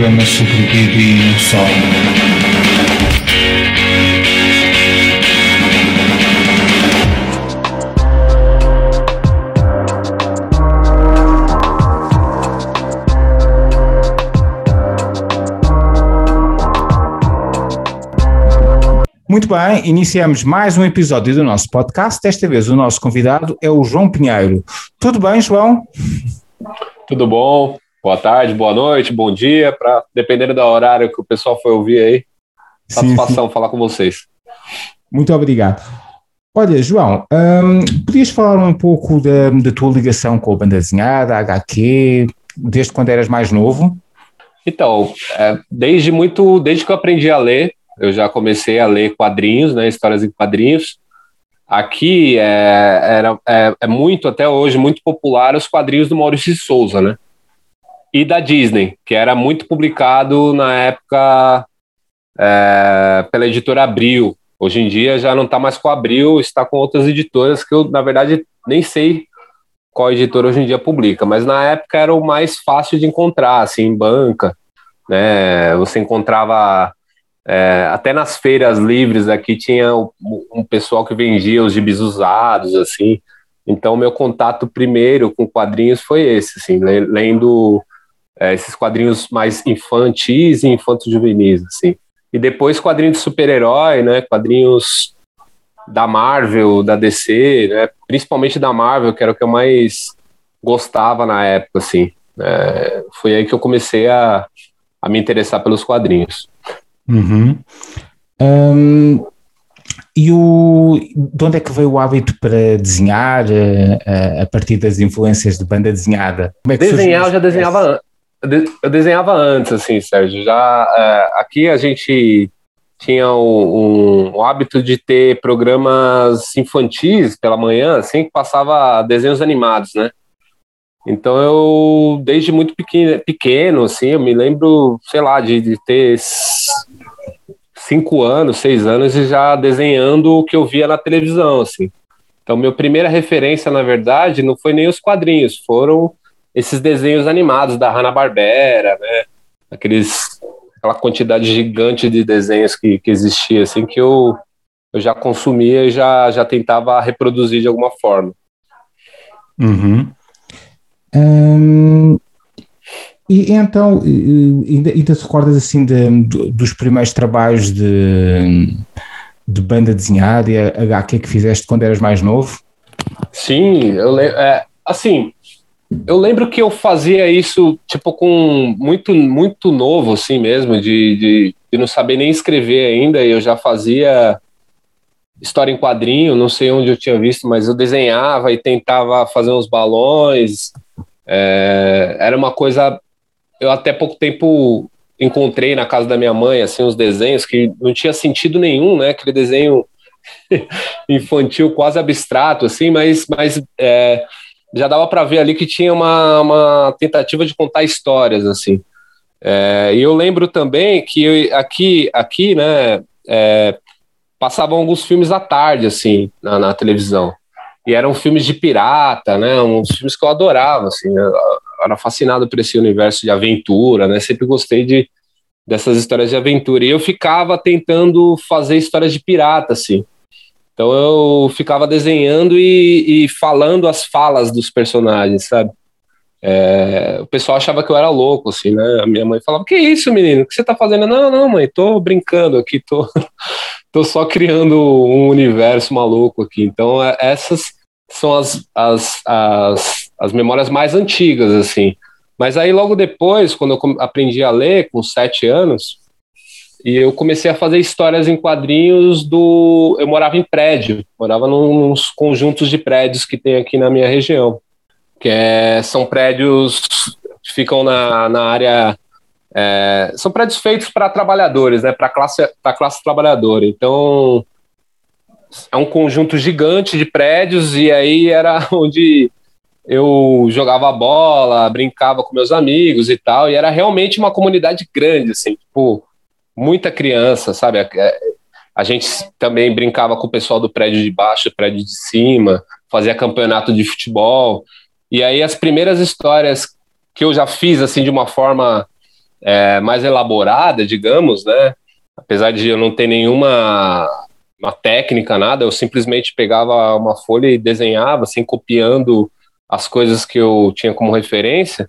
programa sobre bebê e não só. Muito bem, iniciamos mais um episódio do nosso podcast. Desta vez o nosso convidado é o João Pinheiro. Tudo bem, João? Tudo bom? Boa tarde, boa noite, bom dia, para dependendo do horário que o pessoal for ouvir aí. Satisfação sim, sim. falar com vocês. Muito obrigado. Olha, João, hum, podias falar um pouco da, da tua ligação com a banda desenhada, a HQ, desde quando eras mais novo? Então, é, desde muito, desde que eu aprendi a ler, eu já comecei a ler quadrinhos, né, histórias em quadrinhos. Aqui é, era, é, é muito, até hoje, muito popular os quadrinhos do Maurício de Souza, né? E da Disney, que era muito publicado na época é, pela editora Abril. Hoje em dia já não está mais com a Abril, está com outras editoras que eu, na verdade, nem sei qual editora hoje em dia publica, mas na época era o mais fácil de encontrar, assim, em banca, né? Você encontrava é, até nas feiras livres aqui tinha um, pessoal que vendia os gibis usados, assim. Então, meu contato primeiro com quadrinhos foi esse, assim, lendo é, esses quadrinhos mais infantis e infanto-juvenis, assim. E depois quadrinhos de super-herói, né, quadrinhos da Marvel, da DC, né, principalmente da Marvel, que era o que eu mais gostava na época, assim. É, foi aí que eu comecei a, a me interessar pelos quadrinhos. Uhum. Um, e o, de onde é que veio o hábito para desenhar uh, a partir das influências de banda desenhada? É Desenhar eu já desenhava eu desenhava antes, assim, Sérgio. Já é, aqui a gente tinha um, um, hábito de ter programas infantis pela manhã, assim, que passava desenhos animados, né? Então eu, desde muito pequeno, pequeno assim, eu me lembro, sei lá, de, de ter cinco anos, seis anos e já desenhando o que eu via na televisão, assim. Então, minha primeira referência, na verdade, não foi nem os quadrinhos, foram esses desenhos animados da Hanna-Barbera, né? Aqueles, aquela quantidade gigante de desenhos que, que existia, assim, que eu, eu já consumia e já, já tentava reproduzir de alguma forma. Uhum. Hum, e então, ainda, ainda te recordas assim de, de, dos primeiros trabalhos de, de banda desenhada e HQ que fizeste quando eras mais novo? Sim, eu lembro. É, assim, eu lembro que eu fazia isso, tipo, com muito, muito novo, assim mesmo, de, de, de não saber nem escrever ainda, eu já fazia história em quadrinho, não sei onde eu tinha visto, mas eu desenhava e tentava fazer uns balões. É, era uma coisa. Eu até pouco tempo encontrei na casa da minha mãe assim uns desenhos que não tinha sentido nenhum, né? Aquele desenho infantil quase abstrato, assim, mas, mas é, já dava para ver ali que tinha uma, uma tentativa de contar histórias, assim. É, e eu lembro também que aqui, aqui né, é, passavam alguns filmes à tarde, assim, na, na, televisão. E eram filmes de pirata, né, uns filmes que eu adorava, assim, eu era fascinado por esse universo de aventura, né, sempre gostei de, dessas histórias de aventura. E eu ficava tentando fazer histórias de pirata, assim. Então eu ficava desenhando e, e falando as falas dos personagens, sabe? É, o pessoal achava que eu era louco, assim, né? A minha mãe falava: Que isso, menino? O que você tá fazendo? Não, não, mãe, tô brincando aqui, tô, tô só criando um universo maluco aqui. Então, é, essas são as, as, as, as memórias mais antigas, assim. Mas aí, logo depois, quando eu aprendi a ler, com sete anos, e eu comecei a fazer histórias em quadrinhos do. Eu morava em prédio, morava nos conjuntos de prédios que tem aqui na minha região, que é, são prédios que ficam na, na área. É, são prédios feitos para trabalhadores, né, para a classe, classe trabalhadora. Então, é um conjunto gigante de prédios, e aí era onde eu jogava bola, brincava com meus amigos e tal, e era realmente uma comunidade grande, assim, tipo muita criança, sabe? A, a, gente também brincava com o pessoal do prédio de baixo, prédio de cima, fazia campeonato de futebol. E aí as primeiras histórias que eu já fiz assim de uma forma é, mais elaborada, digamos, né? Apesar de eu não ter nenhuma uma técnica, nada, eu simplesmente pegava uma folha e desenhava, assim, copiando as coisas que eu tinha como referência.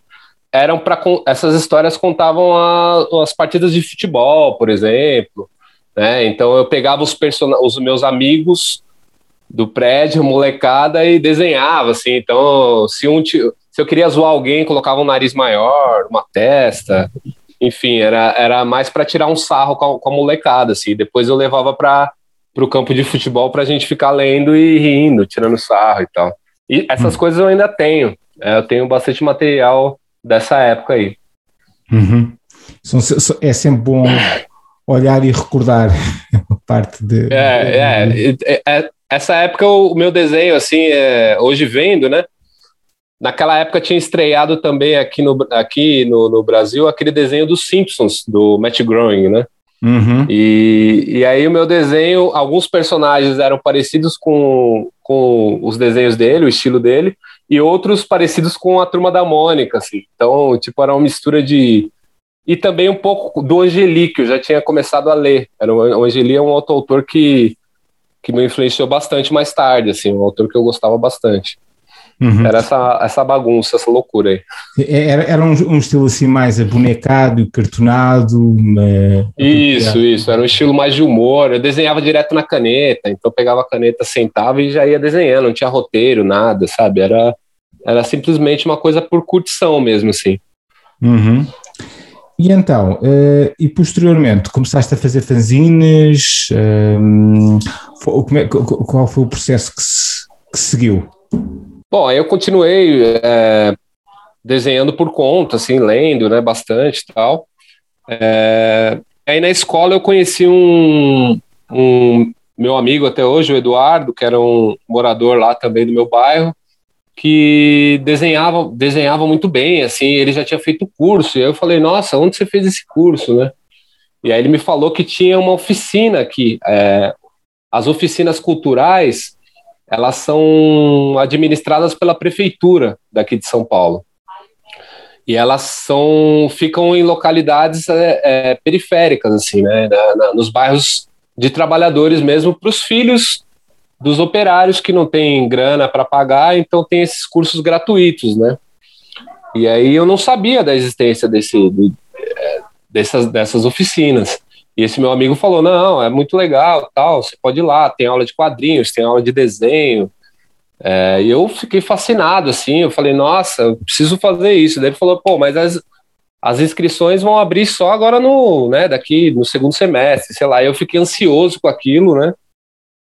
Eram para essas histórias contavam a, as partidas de futebol, por exemplo, né? Então eu pegava os, os meus amigos do prédio, molecada, e desenhava, assim. Então, se um se eu queria zoar alguém, colocava um nariz maior, uma testa, enfim, era, era mais para tirar um sarro com a, com a, molecada, assim. Depois eu levava para o campo de futebol para a gente ficar lendo e rindo, tirando sarro e tal. E essas hum. coisas eu ainda tenho. É, eu tenho bastante material dessa época aí. Uhum. É sempre bom olhar e recordar parte de. É, é, é, é, essa época o meu desenho, assim, é, hoje vendo, né? Naquela época tinha estreado também aqui no, aqui no, no Brasil aquele desenho dos Simpsons, do Matt Groening, né? Uhum. E, e aí o meu desenho, alguns personagens eram parecidos com, com os desenhos dele, o estilo dele, e outros parecidos com a Turma da Mônica, assim. Então, tipo, era uma mistura de... E também um pouco do Angeli, que eu já tinha começado a ler. Era, o Angeli é um autor que, que me influenciou bastante mais tarde, assim, um autor que eu gostava bastante. Uhum. Era essa, essa bagunça, essa loucura aí. É, era, era um, um estilo assim mais abonecado, cartonado. Isso, isso. Era um estilo mais de humor. Eu desenhava direto na caneta, então eu pegava a caneta, sentava e já ia desenhando, não tinha roteiro, nada, sabe? Era, era simplesmente uma coisa por curtição mesmo, assim. Uhum. E então, uh, e posteriormente, começaste a fazer fanzines? Uh, qual foi o processo que se, que seguiu? Bom, aí eu continuei é, desenhando por conta, assim, lendo, né, bastante e tal. É, aí na escola eu conheci um, um meu amigo até hoje, o Eduardo, que era um morador lá também do meu bairro, que desenhava, desenhava muito bem, assim, ele já tinha feito curso, e aí eu falei, nossa, onde você fez esse curso, né? E aí ele me falou que tinha uma oficina aqui, é, as oficinas culturais, elas são administradas pela prefeitura daqui de São Paulo. E elas são, ficam em localidades é, é, periféricas, assim, né, na, na, nos bairros de trabalhadores mesmo, para os filhos dos operários que não têm grana para pagar, então tem esses cursos gratuitos, né? E aí eu não sabia da existência desse, de, é, dessas, dessas oficinas. E esse meu amigo falou: não, é muito legal, tal, você pode ir lá, tem aula de quadrinhos, tem aula de desenho. É, e eu fiquei fascinado, assim, eu falei, nossa, eu preciso fazer isso. Daí ele falou, pô, mas as, as inscrições vão abrir só agora no, né, daqui no segundo semestre, sei lá. Eu fiquei ansioso com aquilo, né?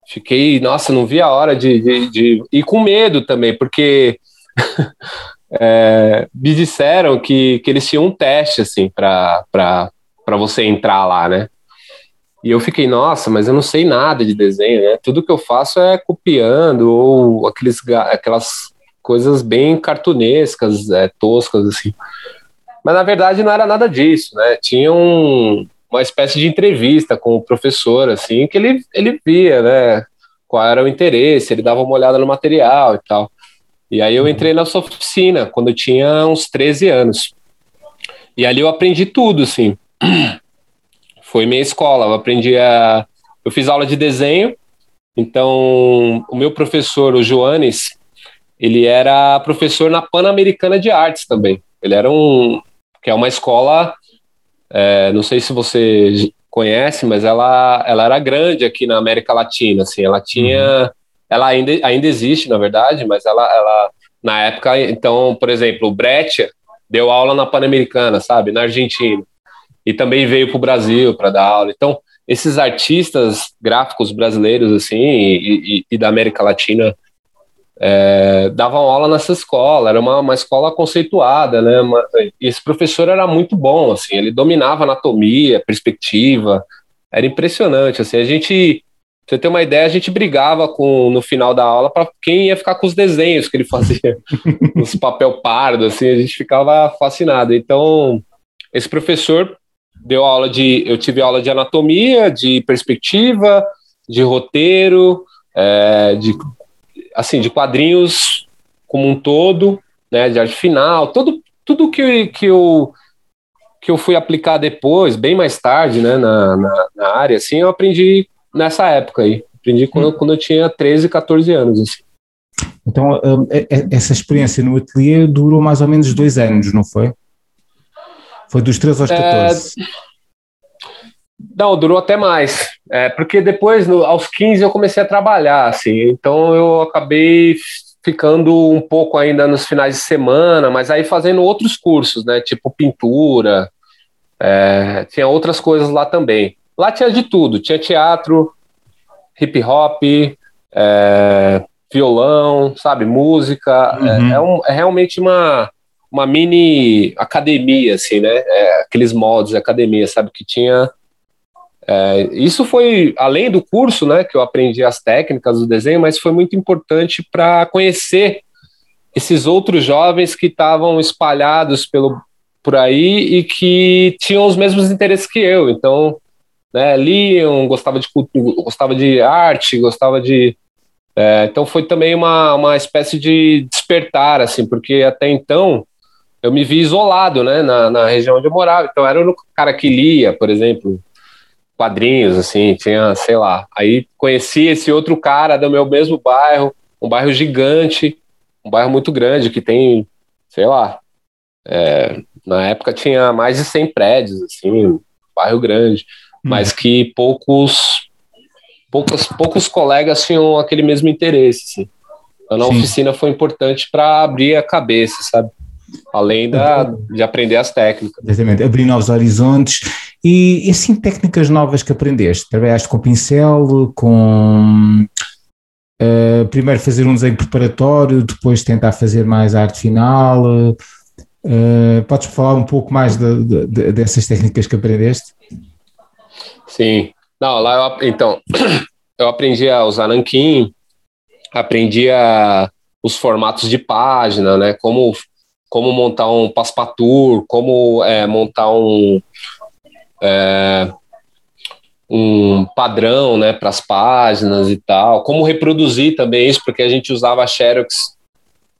Fiquei, nossa, não vi a hora de, de, de... e com medo também, porque é, me disseram que, que eles tinham um teste, assim, para para você entrar lá, né? E eu fiquei, nossa, mas eu não sei nada de desenho, né? Tudo que eu faço é copiando ou aqueles, aquelas coisas bem cartunescas, é, toscas, assim. Mas na verdade não era nada disso, né? Tinha um, uma espécie de entrevista com o professor, assim, que ele, ele via, né? Qual era o interesse, ele dava uma olhada no material e tal. E aí eu entrei na sua oficina quando eu tinha uns 13 anos. E ali eu aprendi tudo, assim. Foi minha escola. Eu aprendi a. Eu fiz aula de desenho. Então, o meu professor, o Joanes, ele era professor na Pan-Americana de Artes também. Ele era um. que é uma escola. É, não sei se você conhece, mas ela, ela era grande aqui na América Latina. Assim, ela tinha. Uhum. Ela ainda, ainda existe, na verdade, mas ela, ela. Na época, então, por exemplo, o Breccia deu aula na Pan-Americana, sabe? Na Argentina e também veio para o Brasil para dar aula. Então, esses artistas gráficos brasileiros assim e, e, e da América Latina é, davam aula nessa escola. Era uma, uma escola conceituada, né? Uma, e esse professor era muito bom, assim. Ele dominava anatomia, perspectiva. Era impressionante, assim. A gente você ter uma ideia, a gente brigava com no final da aula para quem ia ficar com os desenhos que ele fazia, os papel pardo, assim, a gente ficava fascinado. Então, esse professor deu aula de. Eu tive aula de anatomia, de perspectiva, de roteiro, é, de assim, de quadrinhos como um todo, né, de arte final, tudo, tudo que, que eu que eu fui aplicar depois, bem mais tarde, né, na, na, na área, assim, eu aprendi nessa época aí. Aprendi quando, hum. quando eu tinha 13, 14 anos, assim. Então, hum, essa experiência no ateliê durou mais ou menos dois anos, não foi? Foi dos 13 aos 14? É... Não, durou até mais. É, porque depois, no, aos 15, eu comecei a trabalhar, assim. Então, eu acabei ficando um pouco ainda nos finais de semana, mas aí fazendo outros cursos, né? Tipo pintura, é, tinha outras coisas lá também. Lá tinha de tudo, tinha teatro, hip hop, é, violão, sabe, música. É, uhum. É, é, um, é, realmente uma, uma mini academia, assim, né? É, aqueles moldes de academia, sabe, que tinha. É, isso foi além do curso, né, que eu aprendi as técnicas do desenho, mas foi muito importante para conhecer esses outros jovens que estavam espalhados pelo por aí e que tinham os mesmos interesses que eu. Então, né, liam, gostava de gostava de arte, gostava de é, então foi também uma, uma espécie de despertar, assim, porque até então eu me vi isolado, né, na, na região onde eu morava. Então era o cara que lia, por exemplo, quadrinhos, assim, tinha, sei lá. Aí conheci esse outro cara do meu mesmo bairro, um bairro gigante, um bairro muito grande que tem, sei lá, é, na época tinha mais de 100 prédios, assim, um bairro grande, hum. mas que poucos poucos, poucos colegas tinham aquele mesmo interesse. Assim. Então, na oficina foi importante para abrir a cabeça, sabe? Além da, de aprender as técnicas. Exatamente, abrir novos horizontes. E, e assim, técnicas novas que aprendeste? Trabalhaste com pincel, com. Uh, primeiro fazer um desenho preparatório, depois tentar fazer mais arte final. Uh, podes falar um pouco mais de, de, de, dessas técnicas que aprendeste? Sim, não, lá eu, então, eu aprendi a usar Nankin, aprendi a, os formatos de página, né? Como, como montar um passepartout, como é, montar um, é, um padrão né, para as páginas e tal, como reproduzir também isso, porque a gente usava a Xerox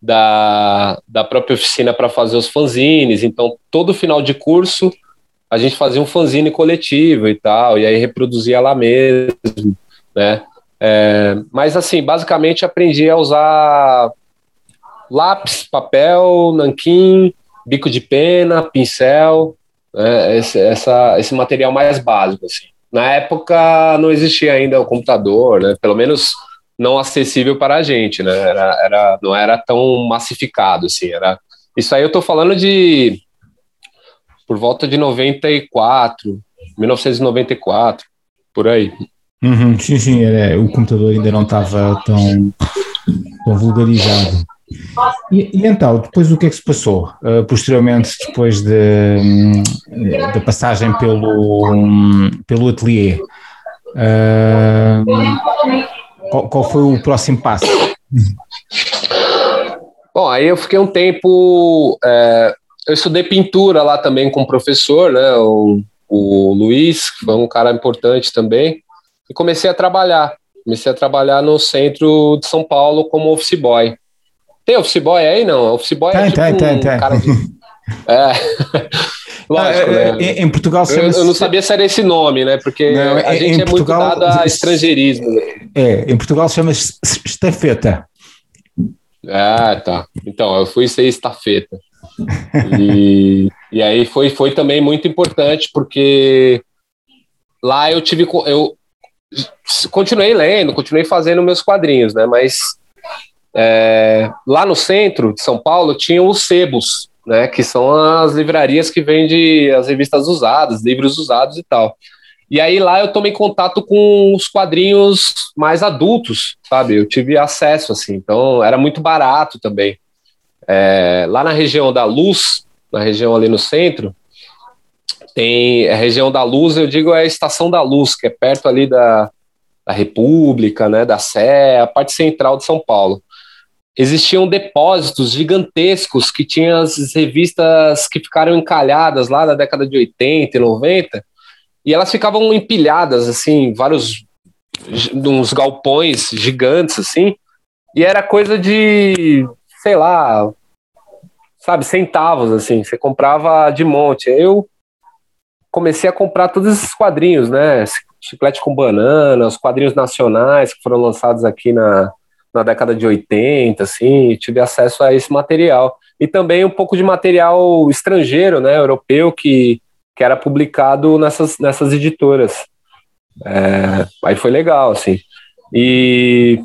da, da própria oficina para fazer os fanzines, então todo final de curso a gente fazia um fanzine coletivo e tal, e aí reproduzia lá mesmo, né? É, mas assim, basicamente aprendi a usar lápis, papel, nanquim, bico de pena, pincel, né? esse, essa, esse material mais básico, assim. Na época não existia ainda o computador, né? Pelo menos não acessível para a gente, né? Era, era, não era tão massificado, assim. Era, isso aí eu estou falando de por volta de 94, 1994, por aí. Uhum, sim, sim, era, o computador ainda não estava tão, tão vulgarizado. E, e, então, depois o que é que se passou? Uh, posteriormente, depois de, da passagem pelo, pelo ateliê, uh, qual, qual, foi o próximo passo? Bom, aí eu fiquei um tempo é, eu estudei pintura lá também com o professor, né? O, o Luiz, que foi um cara importante também, e comecei a trabalhar. Comecei a trabalhar no centro de São Paulo como office boy. Tem office boy aí? Não, office boy tem, é tipo tem, um tem, cara de... É. Lógico, é, né? Em, Portugal eu, eu, não sabia se era esse nome, né? Porque não, a gente é Portugal, muito dado a estrangeirismo. É, em Portugal chama-se estafeta. Ah, tá. Então, eu fui ser estafeta. E, e aí foi, foi também muito importante, porque lá eu tive. Eu continuei lendo, continuei fazendo meus quadrinhos, né? Mas é, lá no centro de São Paulo tinham os sebos, né? Que são as livrarias que vendem as revistas usadas, livros usados e tal. E aí lá eu tomei contato com os quadrinhos mais adultos, sabe? Eu tive acesso, assim, então era muito barato também. É, lá na região da Luz, na região ali no centro, tem a região da Luz, eu digo é a Estação da Luz, que é perto ali da, da República, né, da Sé, a parte central de São Paulo. Existiam depósitos gigantescos que tinham as revistas que ficaram encalhadas lá na década de 80 e 90, e elas ficavam empilhadas, assim, vários uns galpões gigantes, assim, e era coisa de, sei lá, sabe, centavos, assim, você comprava de monte. Eu comecei a comprar todos esses quadrinhos, né? Chiclete com banana, os quadrinhos nacionais que foram lançados aqui na, na década de 80, assim, tive acesso a esse material. E também um pouco de material estrangeiro, né, europeu, que, que era publicado nessas, nessas editoras. É, aí foi legal, assim. E,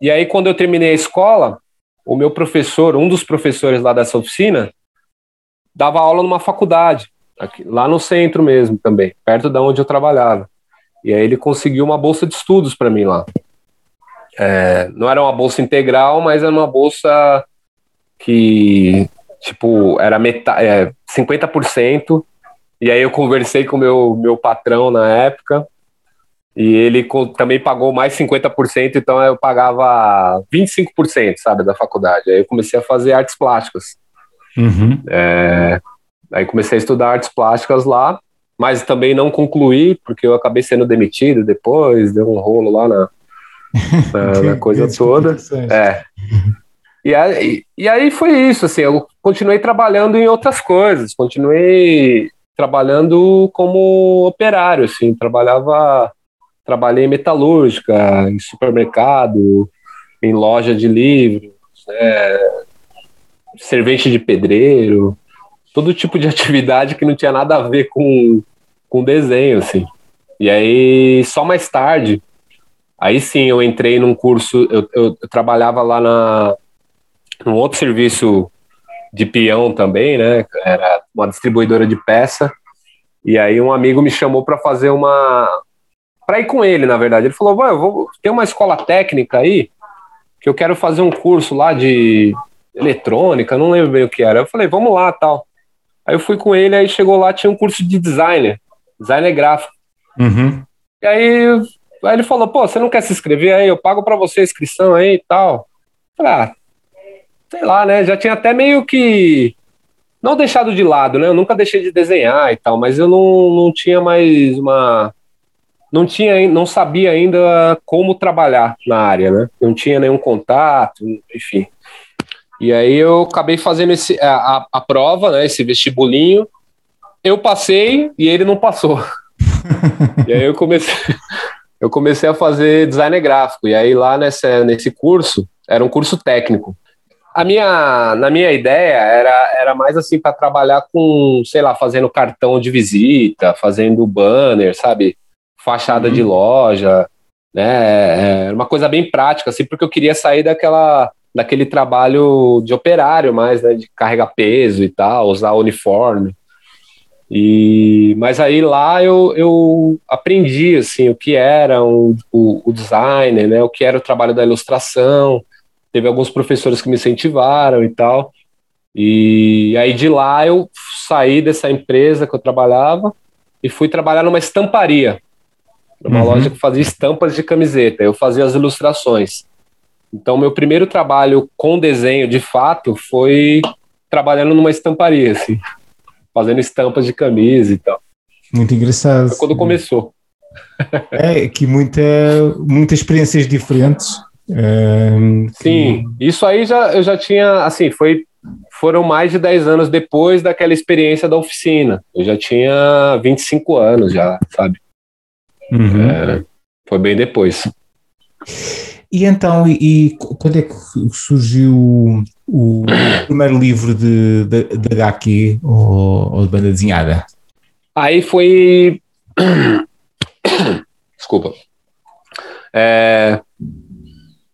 e aí, quando eu terminei a escola, o meu professor, um dos professores lá dessa oficina, dava aula numa faculdade, aqui, lá no centro mesmo também, perto da onde eu trabalhava. E aí ele conseguiu uma bolsa de estudos para mim lá. É, não era uma bolsa integral, mas era uma bolsa que, tipo, era metade, é, 50%. E aí eu conversei com o meu, meu patrão na época, e ele também pagou mais 50%, então eu pagava 25%, sabe, da faculdade. Aí eu comecei a fazer artes plásticas. Uhum. É, aí comecei a estudar artes plásticas lá, mas também não concluí, porque eu acabei sendo demitido depois, deu um rolo lá na, na, na coisa toda. É. E aí, e aí foi isso, assim, eu continuei trabalhando em outras coisas, continuei trabalhando como operário, assim, trabalhava, trabalhei em metalúrgica, em supermercado, em loja de livros, né, servente de pedreiro, todo tipo de atividade que não tinha nada a ver com, com desenho, assim. E aí, só mais tarde, Aí sim, eu entrei num curso, eu, eu, eu trabalhava lá na, num outro serviço de peão também, né? Era uma distribuidora de peça. E aí um amigo me chamou para fazer uma para ir com ele, na verdade. Ele falou: "Vai, eu vou tem uma escola técnica aí que eu quero fazer um curso lá de eletrônica, não lembro bem o que era". Eu falei: "Vamos lá, tal". Aí eu fui com ele, aí chegou lá tinha um curso de designer, designer gráfico. Uhum. E aí Aí ele falou, pô, você não quer se inscrever aí? Eu pago para você a inscrição aí e tal. Falei, ah, sei lá, né? Já tinha até meio que não deixado de lado, né? Eu nunca deixei de desenhar e tal, mas eu não, não tinha mais uma não tinha não sabia ainda como trabalhar na área, né? Não tinha nenhum contato, enfim. E aí eu acabei fazendo esse, a, a, a prova, né? Esse vestibulinho. Eu passei e ele não passou. e aí eu comecei eu comecei a fazer design gráfico. E aí lá nessa, nesse curso, era um curso técnico. A minha, na minha ideia era, era mais assim para trabalhar com, sei lá, fazendo cartão de visita, fazendo banner, sabe? Fachada uhum. de loja, né? É uma coisa bem prática, assim, porque eu queria sair daquela, daquele trabalho de operário mais, né? De carregar peso e tal, usar uniforme. E, mas aí lá eu, eu aprendi assim o que era o, o, o designer, né, o que era o trabalho da ilustração. Teve alguns professores que me incentivaram e tal. E aí de lá eu saí dessa empresa que eu trabalhava e fui trabalhar numa estamparia, numa uhum. loja que fazia estampas de camiseta. Eu fazia as ilustrações. Então meu primeiro trabalho com desenho de fato foi trabalhando numa estamparia, assim fazendo estampas de camisa e tal. Muito engraçado. Foi quando começou. É, que muita, muitas experiências diferentes. Um, Sim, que... isso aí já, eu já tinha, assim, foi, foram mais de 10 anos depois daquela experiência da oficina. Eu já tinha 25 anos já, sabe? Uhum. É, foi bem depois. E então, e, e quando é que surgiu o primeiro livro de, de, de HQ ou, ou de banda desenhada? Aí foi. Desculpa. É...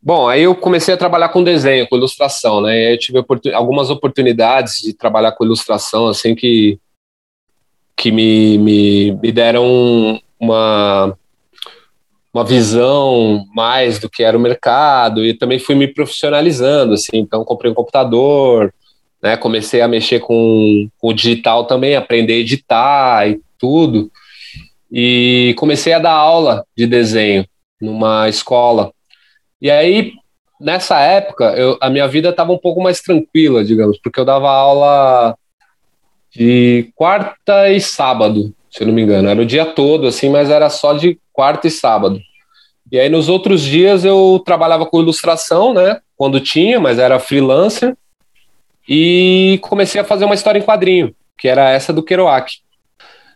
Bom, aí eu comecei a trabalhar com desenho, com ilustração, né? E eu tive oportun... algumas oportunidades de trabalhar com ilustração, assim, que, que me, me, me deram uma, uma visão mais do que era o mercado e também fui me profissionalizando, assim, então comprei um computador, né, comecei a mexer com, com o digital também, aprender a editar e tudo, e comecei a dar aula de desenho numa escola. E aí, nessa época, eu, a minha vida estava um pouco mais tranquila, digamos, porque eu dava aula de quarta e sábado, se eu não me engano. Era o dia todo, assim, mas era só de quarta e sábado. E aí nos outros dias eu trabalhava com ilustração, né? Quando tinha, mas era freelancer. E comecei a fazer uma história em quadrinho, que era essa do Kerouac.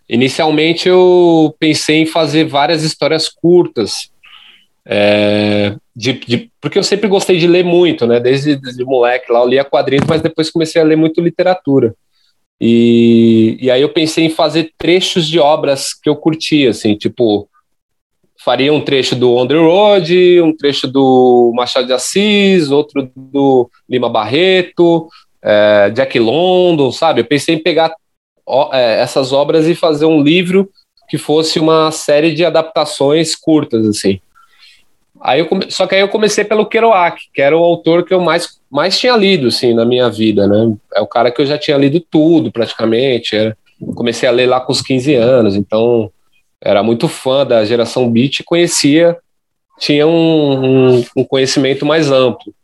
inicialmente eu pensei em fazer várias histórias curtas, é, de, de, porque eu sempre gostei de ler muito, né? Desde, desde moleque lá eu lia quadrinhos, mas depois comecei a ler muito literatura. E, e aí eu pensei em fazer trechos de obras que eu curtia, assim, tipo, faria um trecho do On the Road, um trecho do Machado de Assis, outro do Lima Barreto, é, Jack London, sabe? Eu pensei em pegar ó, é, essas obras e fazer um livro que fosse uma série de adaptações curtas, assim. Aí eu come... Só que aí eu comecei pelo Kerouac, que era o autor que eu mais, mais tinha lido, assim, na minha vida, né? É o cara que eu já tinha lido tudo, praticamente. Era... Comecei a ler lá com os 15 anos, então era muito fã da geração beat e conhecia, tinha um, um, um conhecimento mais amplo.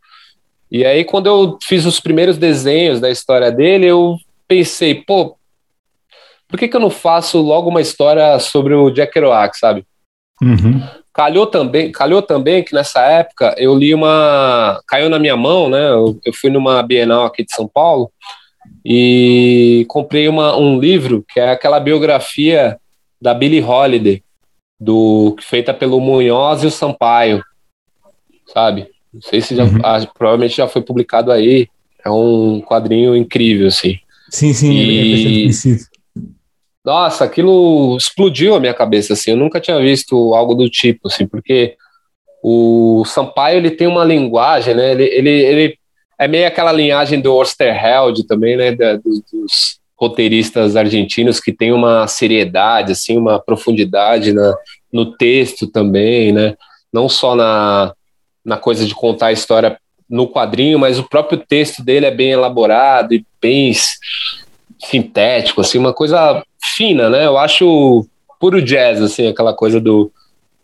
E aí, quando eu fiz os primeiros desenhos da história dele, eu pensei, pô, por que, que eu não faço logo uma história sobre o Jack Kerouac, sabe? Uhum. Calhou também, calhou também que nessa época eu li uma. Caiu na minha mão, né? Eu, eu fui numa Bienal aqui de São Paulo e comprei uma, um livro que é aquela biografia da Billie Holiday, do, feita pelo Munhoz e o Sampaio, sabe? Não sei se já, uhum. ah, provavelmente já foi publicado aí. É um quadrinho incrível, assim. Sim, sim, e... nossa, aquilo explodiu a minha cabeça, assim, eu nunca tinha visto algo do tipo, assim, porque o Sampaio, ele tem uma linguagem, né, ele, ele, ele é meio aquela linhagem do Osterheld também, né, da, dos, dos, roteiristas argentinos que tem uma seriedade, assim, uma profundidade na, no texto também, né, não só na, na coisa de contar a história no quadrinho, mas o próprio texto dele é bem elaborado e bem sintético, assim, uma coisa fina, né? Eu acho puro jazz, assim, aquela coisa do,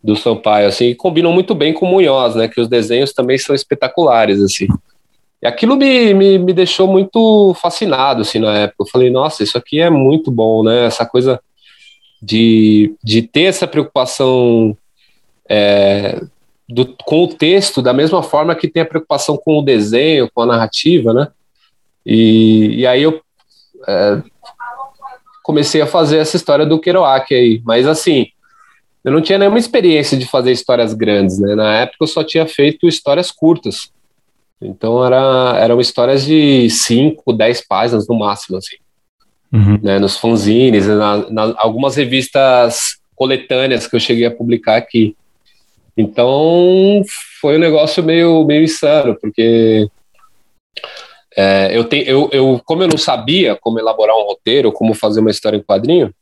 do Sampaio, assim, e combinam muito bem com o Munhoz, né? Que os desenhos também são espetaculares, assim. E aquilo me, me, me deixou muito fascinado, assim, na época. Eu falei, nossa, isso aqui é muito bom, né? Essa coisa de, de ter essa preocupação é, do, com o texto, da mesma forma que tem a preocupação com o desenho, com a narrativa, né? E, e aí eu é, comecei a fazer essa história do Kerouac aí. Mas assim, eu não tinha nenhuma experiência de fazer histórias grandes, né? Na época eu só tinha feito histórias curtas. Então era, eram histórias de 5, 10 páginas no máximo, assim. Uhum. Né, nos fanzines, na, na, algumas revistas coletâneas que eu cheguei a publicar aqui. Então foi um negócio meio, meio insano, porque é, eu, te, eu, eu, como eu não sabia como elaborar um roteiro, como fazer uma história em quadrinho,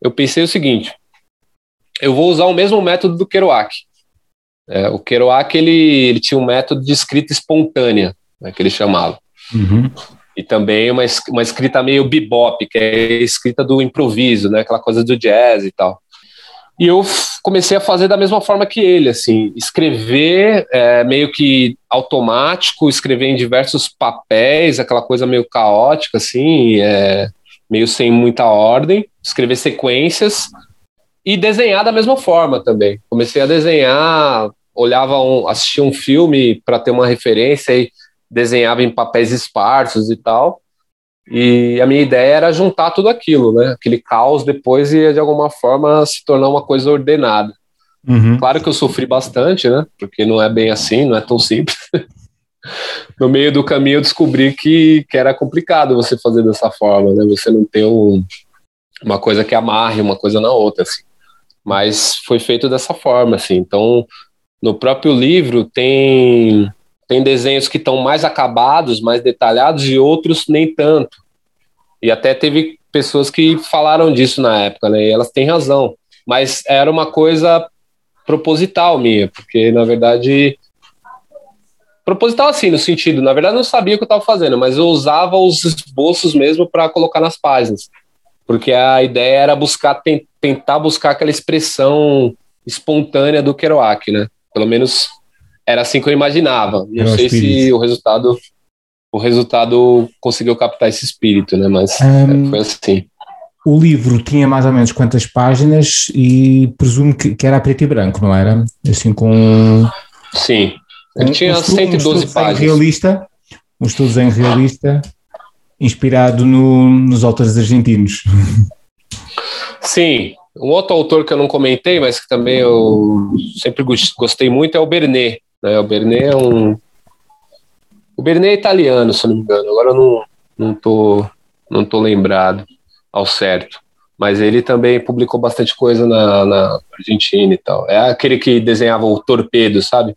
eu pensei o seguinte: eu vou usar o mesmo método do Kerouac. É, o Kerouac ele, ele tinha um método de escrita espontânea, né, que ele chamava. Uhum. E também uma, uma escrita meio bebop, que é a escrita do improviso, né, aquela coisa do jazz e tal. E eu comecei a fazer da mesma forma que ele, assim, escrever é, meio que automático, escrever em diversos papéis, aquela coisa meio caótica, assim, é, meio sem muita ordem, escrever sequências e desenhar da mesma forma também. Comecei a desenhar, olhava, um, assistia um filme para ter uma referência e desenhava em papéis esparsos e tal. E a minha ideia era juntar tudo aquilo, né? Aquele caos depois ia de alguma forma se tornar uma coisa ordenada. Uhum. Claro que eu sofri bastante, né? Porque não é bem assim, não é tão simples. no meio do caminho eu descobri que, que era complicado você fazer dessa forma, né? Você não tem um, uma coisa que amarre uma coisa na outra, assim. Mas foi feito dessa forma, assim. Então, no próprio livro tem tem desenhos que estão mais acabados, mais detalhados, e outros nem tanto. E até teve pessoas que falaram disso na época, né? E elas têm razão. Mas era uma coisa proposital minha, porque na verdade. Proposital assim, no sentido, na verdade eu não sabia o que eu estava fazendo, mas eu usava os esboços mesmo para colocar nas páginas. Porque a ideia era buscar, tentar buscar aquela expressão espontânea do Kerouac, né? Pelo menos era assim que eu imaginava. Não eu sei se o resultado o resultado conseguiu captar esse espírito, né? Mas um, foi assim. O livro tinha mais ou menos quantas páginas e presumo que, que era preto e branco, não era? Assim com. Sim. Ele um, tinha um 112 um páginas. Realista, um estudo em realista, inspirado no, nos autores argentinos. Sim, um outro autor que eu não comentei, mas que também eu sempre gostei muito é o Bernet. Né? O Bernet é um. O Bernet é italiano, se não me engano. Agora eu não, não, tô, não tô lembrado ao certo. Mas ele também publicou bastante coisa na, na Argentina e tal. É aquele que desenhava o torpedo, sabe?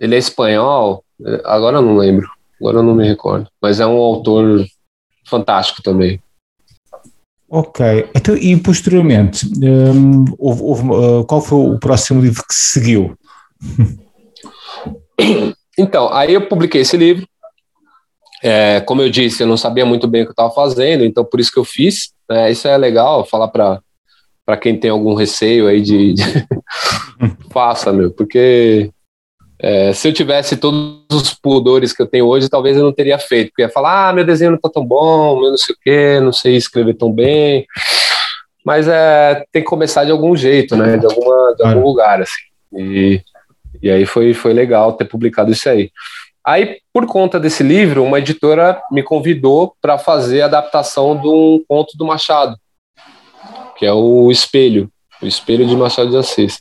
Ele é espanhol, agora eu não lembro, agora eu não me recordo. Mas é um autor fantástico também. Ok, então, e posteriormente, um, houve, houve, uh, qual foi o próximo livro que seguiu? Então, aí eu publiquei esse livro. É, como eu disse, eu não sabia muito bem o que eu estava fazendo, então por isso que eu fiz. Né? Isso é legal falar para quem tem algum receio aí de. de... Faça, meu, porque é, se eu tivesse todos os pudores que eu tenho hoje, talvez eu não teria feito, porque ia falar, ah, meu desenho não está tão bom, eu não sei o quê, não sei escrever tão bem. Mas é, tem que começar de algum jeito, né? De, alguma, de algum lugar, assim. E, e aí foi, foi legal ter publicado isso aí. Aí, por conta desse livro, uma editora me convidou para fazer a adaptação de um conto do Machado, que é o Espelho, o Espelho de Machado de Assis,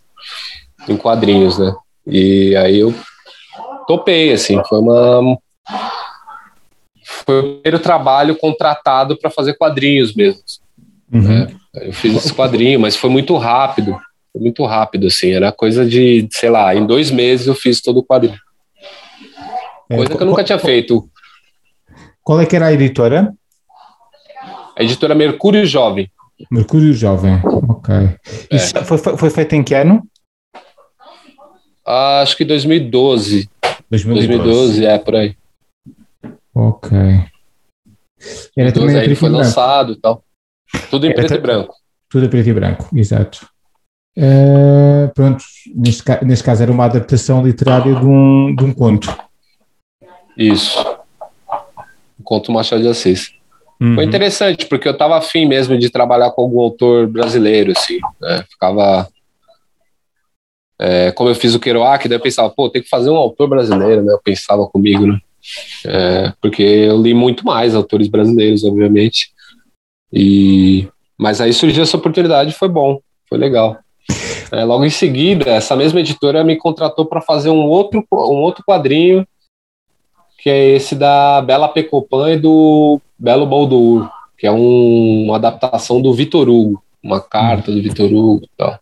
em quadrinhos, né? E aí eu topei, assim, foi uma. Foi o primeiro trabalho contratado para fazer quadrinhos mesmo. Uhum. Né? Eu fiz esse quadrinho, mas foi muito rápido. Foi muito rápido, assim. Era coisa de, sei lá, em dois meses eu fiz todo o quadrinho. É, coisa que eu nunca tinha feito. Qual é que era a editora? A editora Mercúrio Jovem. Mercúrio Jovem, ok. É. Isso foi, foi feito em que ano? Acho que 2012. 2012. 2012, é, por aí. Ok. Era também aí ele foi lançado e tal. Tudo em Era preto e branco. Tudo em preto e branco, exato. Uh, pronto, neste, neste caso era uma adaptação literária de um, de um conto. Isso. Um conto Machado de Assis. Uhum. Foi interessante, porque eu estava afim mesmo de trabalhar com algum autor brasileiro, assim, né? Ficava é, como eu fiz o Kerouac, daí eu pensava, pô, tem que fazer um autor brasileiro, né? Eu pensava comigo, né? É, porque eu li muito mais autores brasileiros, obviamente. E mas aí surgiu essa oportunidade, foi bom, foi legal. É, logo em seguida, essa mesma editora me contratou para fazer um outro um outro quadrinho, que é esse da Bela Pecopan e do Belo Baldur, que é um, uma adaptação do Vitor Hugo, uma carta do Vitor Hugo tal.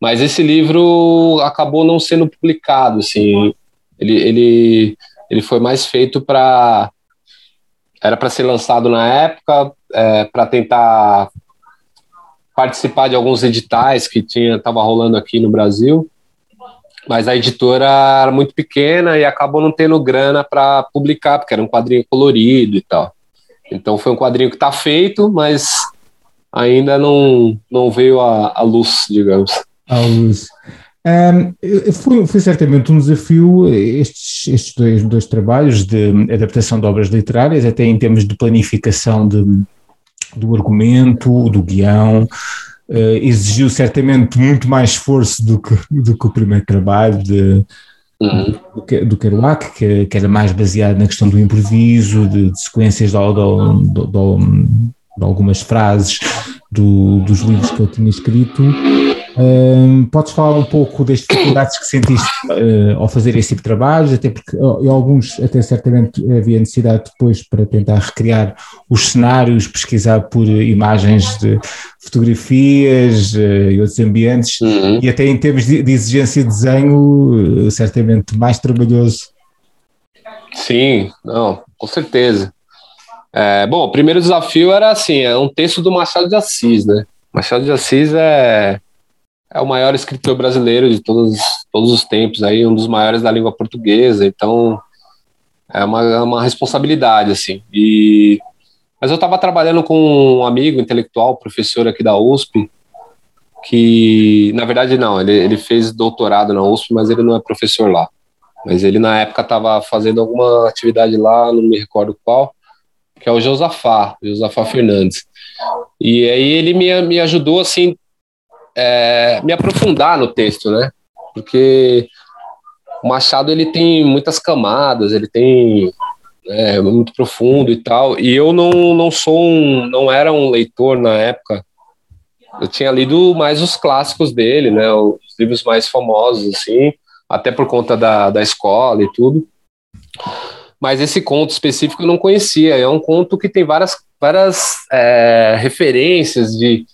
Mas esse livro acabou não sendo publicado, assim. Ele, ele, ele foi mais feito para era para ser lançado na época, é, para tentar participar de alguns editais que tinha estava rolando aqui no Brasil, mas a editora era muito pequena e acabou não tendo grana para publicar, porque era um quadrinho colorido e tal. Então foi um quadrinho que está feito, mas ainda não, não veio à luz, digamos à luz. Um, foi, foi, certamente um desafio estes, estes dois, dois, trabalhos de adaptação de obras literárias, até em termos de planificação de, do argumento, do guião, uh, exigiu certamente muito mais esforço do que, do que o primeiro trabalho de, uhum. do, do Kerouac, que, que, era mais baseado na questão do improviso, de, de sequências de, de, algumas frases do, dos livros que ele tinha escrito. Um, podes falar um pouco das dificuldades que sentiste uh, ao fazer esse tipo de trabalhos, até porque em alguns até certamente havia necessidade depois para tentar recriar os cenários, pesquisar por imagens de fotografias uh, e outros ambientes, uhum. e até em termos de, de exigência de desenho, uh, certamente mais trabalhoso. Sim, não, com certeza. É, bom, o primeiro desafio era assim, é um texto do Machado de Assis, né? Machado de Assis é é o maior escritor brasileiro de todos, todos os tempos, aí, um dos maiores da língua portuguesa, então é uma, é uma responsabilidade, assim. E, mas eu estava trabalhando com um amigo intelectual, professor aqui da USP, que, na verdade, não, ele, ele fez doutorado na USP, mas ele não é professor lá. Mas ele, na época, estava fazendo alguma atividade lá, não me recordo qual, que é o Josafá, Josafá Fernandes. E aí ele me, me ajudou, assim, é, me aprofundar no texto, né? Porque o Machado ele tem muitas camadas, ele tem é, muito profundo e tal. E eu não, não sou um, não era um leitor na época eu tinha lido mais os clássicos dele, né? Os livros mais famosos, assim, até por conta da, da escola e tudo. Mas esse conto específico eu não conhecia. É um conto que tem várias, várias é, referências de.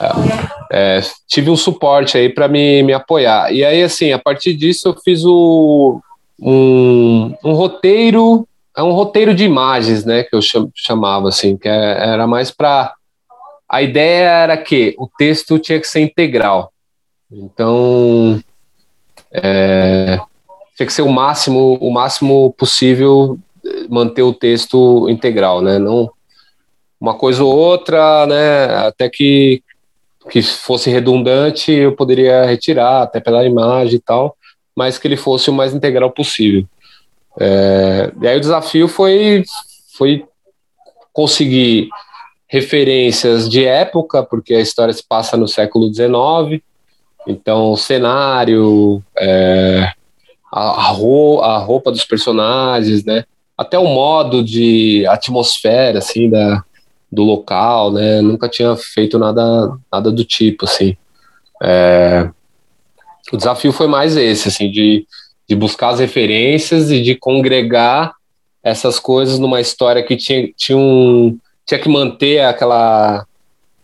É, é, tive um suporte aí para me, me apoiar. E aí, assim, a partir disso eu fiz o, um, um roteiro, é um roteiro de imagens, né, que eu chamava, assim, que é, era mais para... A ideia era que o texto tinha que ser integral. Então, é, tinha que ser o máximo, o máximo possível manter o texto integral, né, não uma coisa ou outra, né, até que que fosse redundante, eu poderia retirar, até pela imagem e tal, mas que ele fosse o mais integral possível. É, e aí o desafio foi, foi conseguir referências de época, porque a história se passa no século XIX, então cenário, é, a, a, roupa, a roupa dos personagens, né? Até o modo de atmosfera, assim, da, do local, né? Nunca tinha feito nada, nada do tipo, assim. É, o desafio foi mais esse, assim, de, de buscar as referências e de congregar essas coisas numa história que tinha, tinha, um, tinha que manter aquela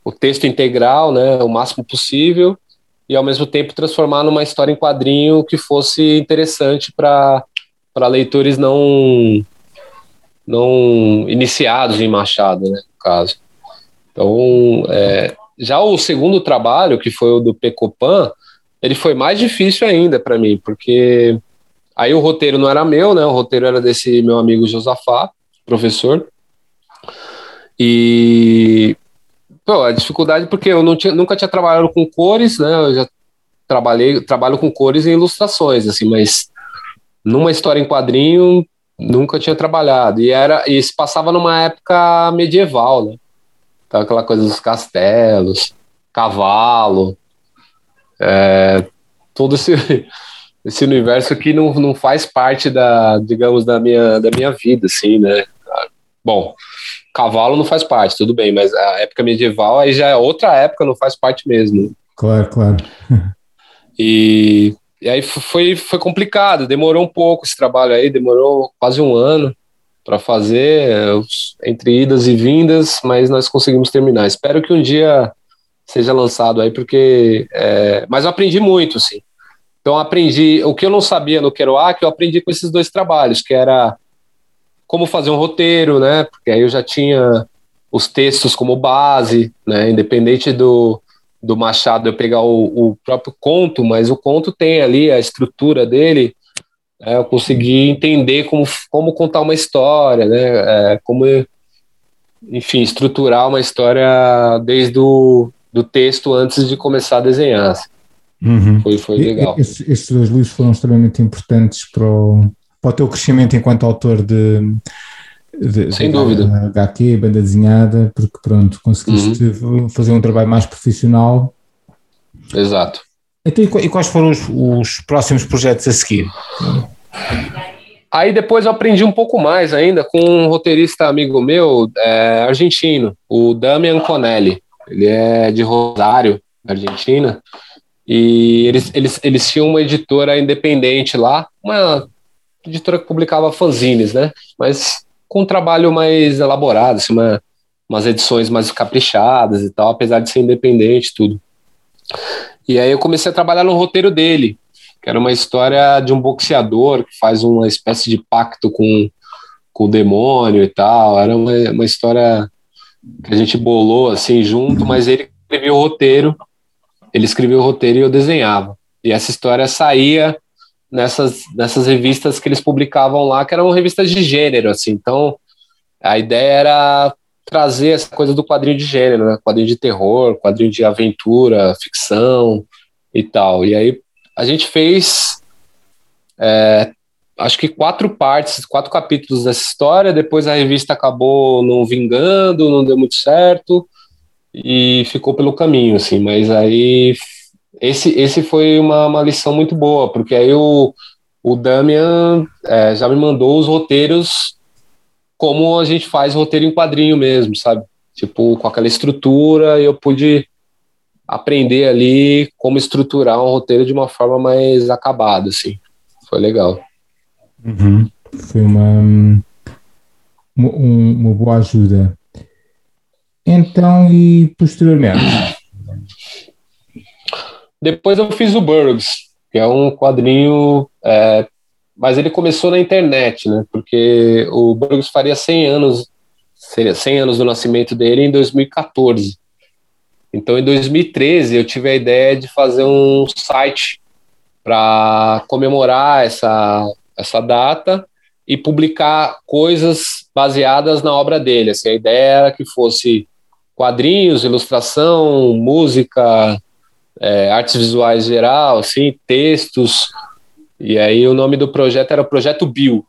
o texto integral, né, o máximo possível, e ao mesmo tempo transformar numa história em quadrinho que fosse interessante para leitores não não iniciados em Machado, né? caso. Então, é, já o segundo trabalho, que foi o do Pecopan, ele foi mais difícil ainda para mim, porque aí o roteiro não era meu, né? O roteiro era desse meu amigo Josafá, professor. E pô, a dificuldade porque eu tinha, nunca tinha trabalhado com cores, né? Eu já trabalhei, trabalho com cores e ilustrações, assim, mas numa história em quadrinho Nunca tinha trabalhado. E era e se passava numa época medieval, né? Então, aquela coisa dos castelos, cavalo, é, todo esse, esse universo que não, não faz parte da, digamos, da minha, da minha vida, assim, né? Bom, cavalo não faz parte, tudo bem, mas a época medieval aí já é outra época, não faz parte mesmo. Claro, claro. E e aí foi, foi complicado, demorou um pouco esse trabalho aí, demorou quase um ano para fazer, entre idas e vindas, mas nós conseguimos terminar. Espero que um dia seja lançado aí, porque. É, mas eu aprendi muito, sim. Então aprendi o que eu não sabia no Kerouac, eu aprendi com esses dois trabalhos, que era como fazer um roteiro, né? Porque aí eu já tinha os textos como base, né? Independente do, do Machado eu pegar o, o, próprio conto, mas o conto tem ali a estrutura dele. É, eu consegui entender como, como contar uma história, né? É, como, enfim, estruturar uma história desde o do texto antes de começar a desenhar. Assim. Uhum. Foi, foi legal. Esse, esses dois livros foram extremamente importantes para o, para o teu crescimento enquanto autor de, de, Sem de dúvida. HQ, banda desenhada, porque pronto, conseguiste uhum. fazer um trabalho mais profissional. Exato. Então, e quais foram os, os próximos projetos a seguir? Aí depois eu aprendi um pouco mais ainda com um roteirista amigo meu, é, argentino, o Damian Conelli. Ele é de Rosário, Argentina, e eles, eles, eles tinham uma editora independente lá, uma editora que publicava fanzines, né? Mas com um trabalho mais elaborado, assim, uma, umas edições mais caprichadas e tal, apesar de ser independente tudo. E aí eu comecei a trabalhar no roteiro dele, que era uma história de um boxeador que faz uma espécie de pacto com, com o demônio e tal. Era uma, uma história que a gente bolou assim junto, mas ele escreveu o roteiro, ele escreveu o roteiro e eu desenhava. E essa história saía nessas, nessas revistas que eles publicavam lá, que eram revistas de gênero, assim. Então, a ideia era trazer essa coisa do quadrinho de gênero, né? Quadrinho de terror, quadrinho de aventura, ficção e tal. E aí a gente fez, é, acho que quatro partes, quatro capítulos dessa história. Depois a revista acabou não vingando, não deu muito certo e ficou pelo caminho, assim. Mas aí esse, esse foi uma, uma lição muito boa, porque aí o, o Damian é, já me mandou os roteiros como a gente faz roteiro em quadrinho mesmo, sabe? tipo, com aquela estrutura, eu pude aprender ali como estruturar um roteiro de uma forma mais acabada, assim. Foi legal. Uhum. Foi uma, uma, uma boa ajuda. Então, e posteriormente? Depois eu fiz o Burgs, que é um quadrinho, é, mas ele começou na internet, né? Porque o Burgs faria 100 anos, seria 100 anos do nascimento dele em 2014. Então, em 2013, eu tive a ideia de fazer um site para comemorar essa, essa data e publicar coisas baseadas na obra dele. Assim, a ideia era que fosse quadrinhos, ilustração, música, é, artes visuais geral, assim, textos. E aí o nome do projeto era o Projeto Bill.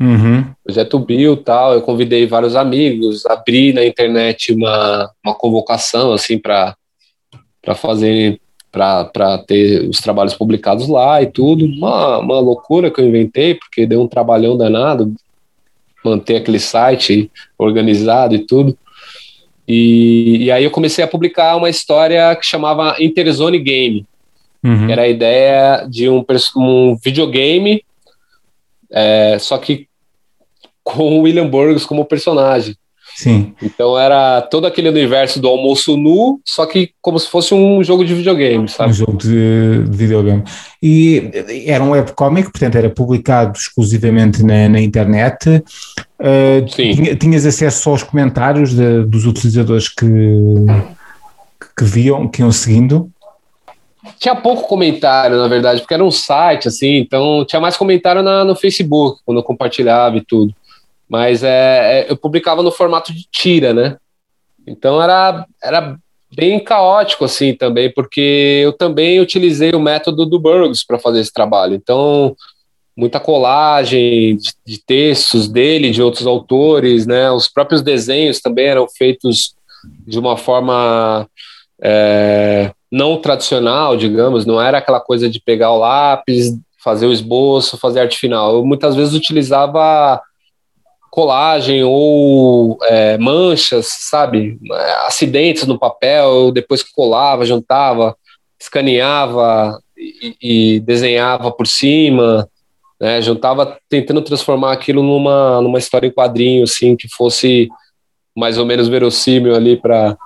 Uhum. Projeto Bill tal. Eu convidei vários amigos, abri na internet uma, uma convocação assim para para fazer para ter os trabalhos publicados lá e tudo. Uma, uma loucura que eu inventei, porque deu um trabalhão danado manter aquele site organizado e tudo. E, e aí eu comecei a publicar uma história que chamava Interzone Game, uhum. que era a ideia de um, um videogame, é, só que com o William Burgess como personagem. Sim. Então era todo aquele universo do almoço nu, só que como se fosse um jogo de videogame, sabe? Um jogo de, de videogame. E era um webcomic, portanto era publicado exclusivamente na, na internet. Uh, Sim. Tinhas acesso aos comentários de, dos utilizadores que, que viam, que iam seguindo? Tinha pouco comentário, na verdade, porque era um site, assim, então tinha mais comentário na, no Facebook, quando eu compartilhava e tudo. Mas é, é, eu publicava no formato de tira, né? Então era, era bem caótico assim também, porque eu também utilizei o método do Burgs para fazer esse trabalho. Então, muita colagem de, textos dele, de outros autores, né? Os próprios desenhos também eram feitos de uma forma é, não tradicional, digamos, não era aquela coisa de pegar o lápis, fazer o esboço, fazer arte final. Eu muitas vezes utilizava colagem ou é, manchas, sabe? Acidentes no papel, depois colava, juntava, escaneava e, e desenhava por cima, né? Juntava tentando transformar aquilo numa, numa história em quadrinho, assim, que fosse mais ou menos verossímil ali para.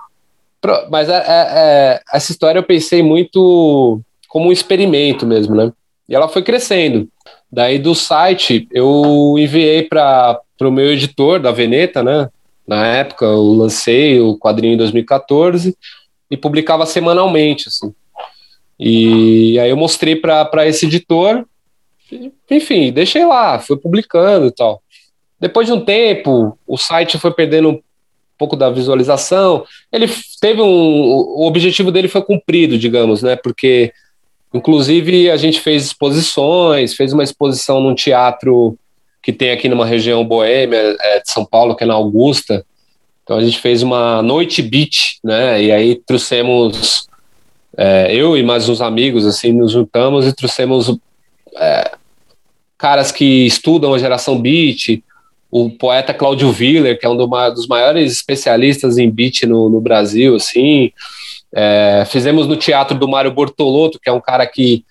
Mas é, é, é, essa história eu pensei muito como um experimento mesmo, né? E ela foi crescendo. Daí do site eu enviei para o meu editor da Veneta, né? Na época eu lancei o quadrinho em 2014 e publicava semanalmente, assim. E aí eu mostrei para esse editor, enfim, deixei lá, fui publicando e tal. Depois de um tempo, o site foi perdendo um pouco da visualização. Ele teve um. O objetivo dele foi cumprido, digamos, né? Porque Inclusive, a gente fez exposições, fez uma exposição num teatro que tem aqui numa região boêmia é, de São Paulo, que é na Augusta. Então a gente fez uma noite beat, né? E aí trouxemos é, eu e mais uns amigos assim nos juntamos e trouxemos é, caras que estudam a geração beat, o poeta Cláudio Willer, que é um dos maiores especialistas em beat no, no Brasil, assim. É, fizemos no teatro do Mário Bortolotto, que é um cara que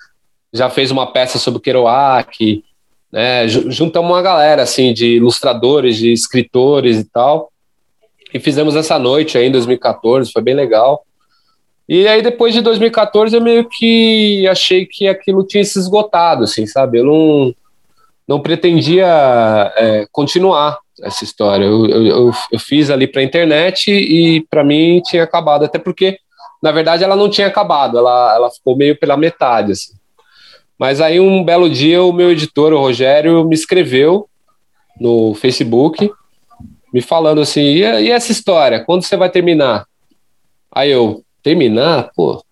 já fez uma peça sobre o Kerouac, né, juntamos uma galera assim de ilustradores, de escritores e tal, e fizemos essa noite aí em 2014, foi bem legal. E aí depois de 2014 eu meio que achei que aquilo tinha se esgotado, assim, sabe? Eu não, não pretendia é, continuar essa história. Eu, eu, eu fiz ali para a internet e para mim tinha acabado, até porque na verdade, ela não tinha acabado, ela, ela ficou meio pela metade, assim. Mas aí, um belo dia, o meu editor, o Rogério, me escreveu no Facebook, me falando assim, e, e essa história, quando você vai terminar? Aí eu, terminar? Pô,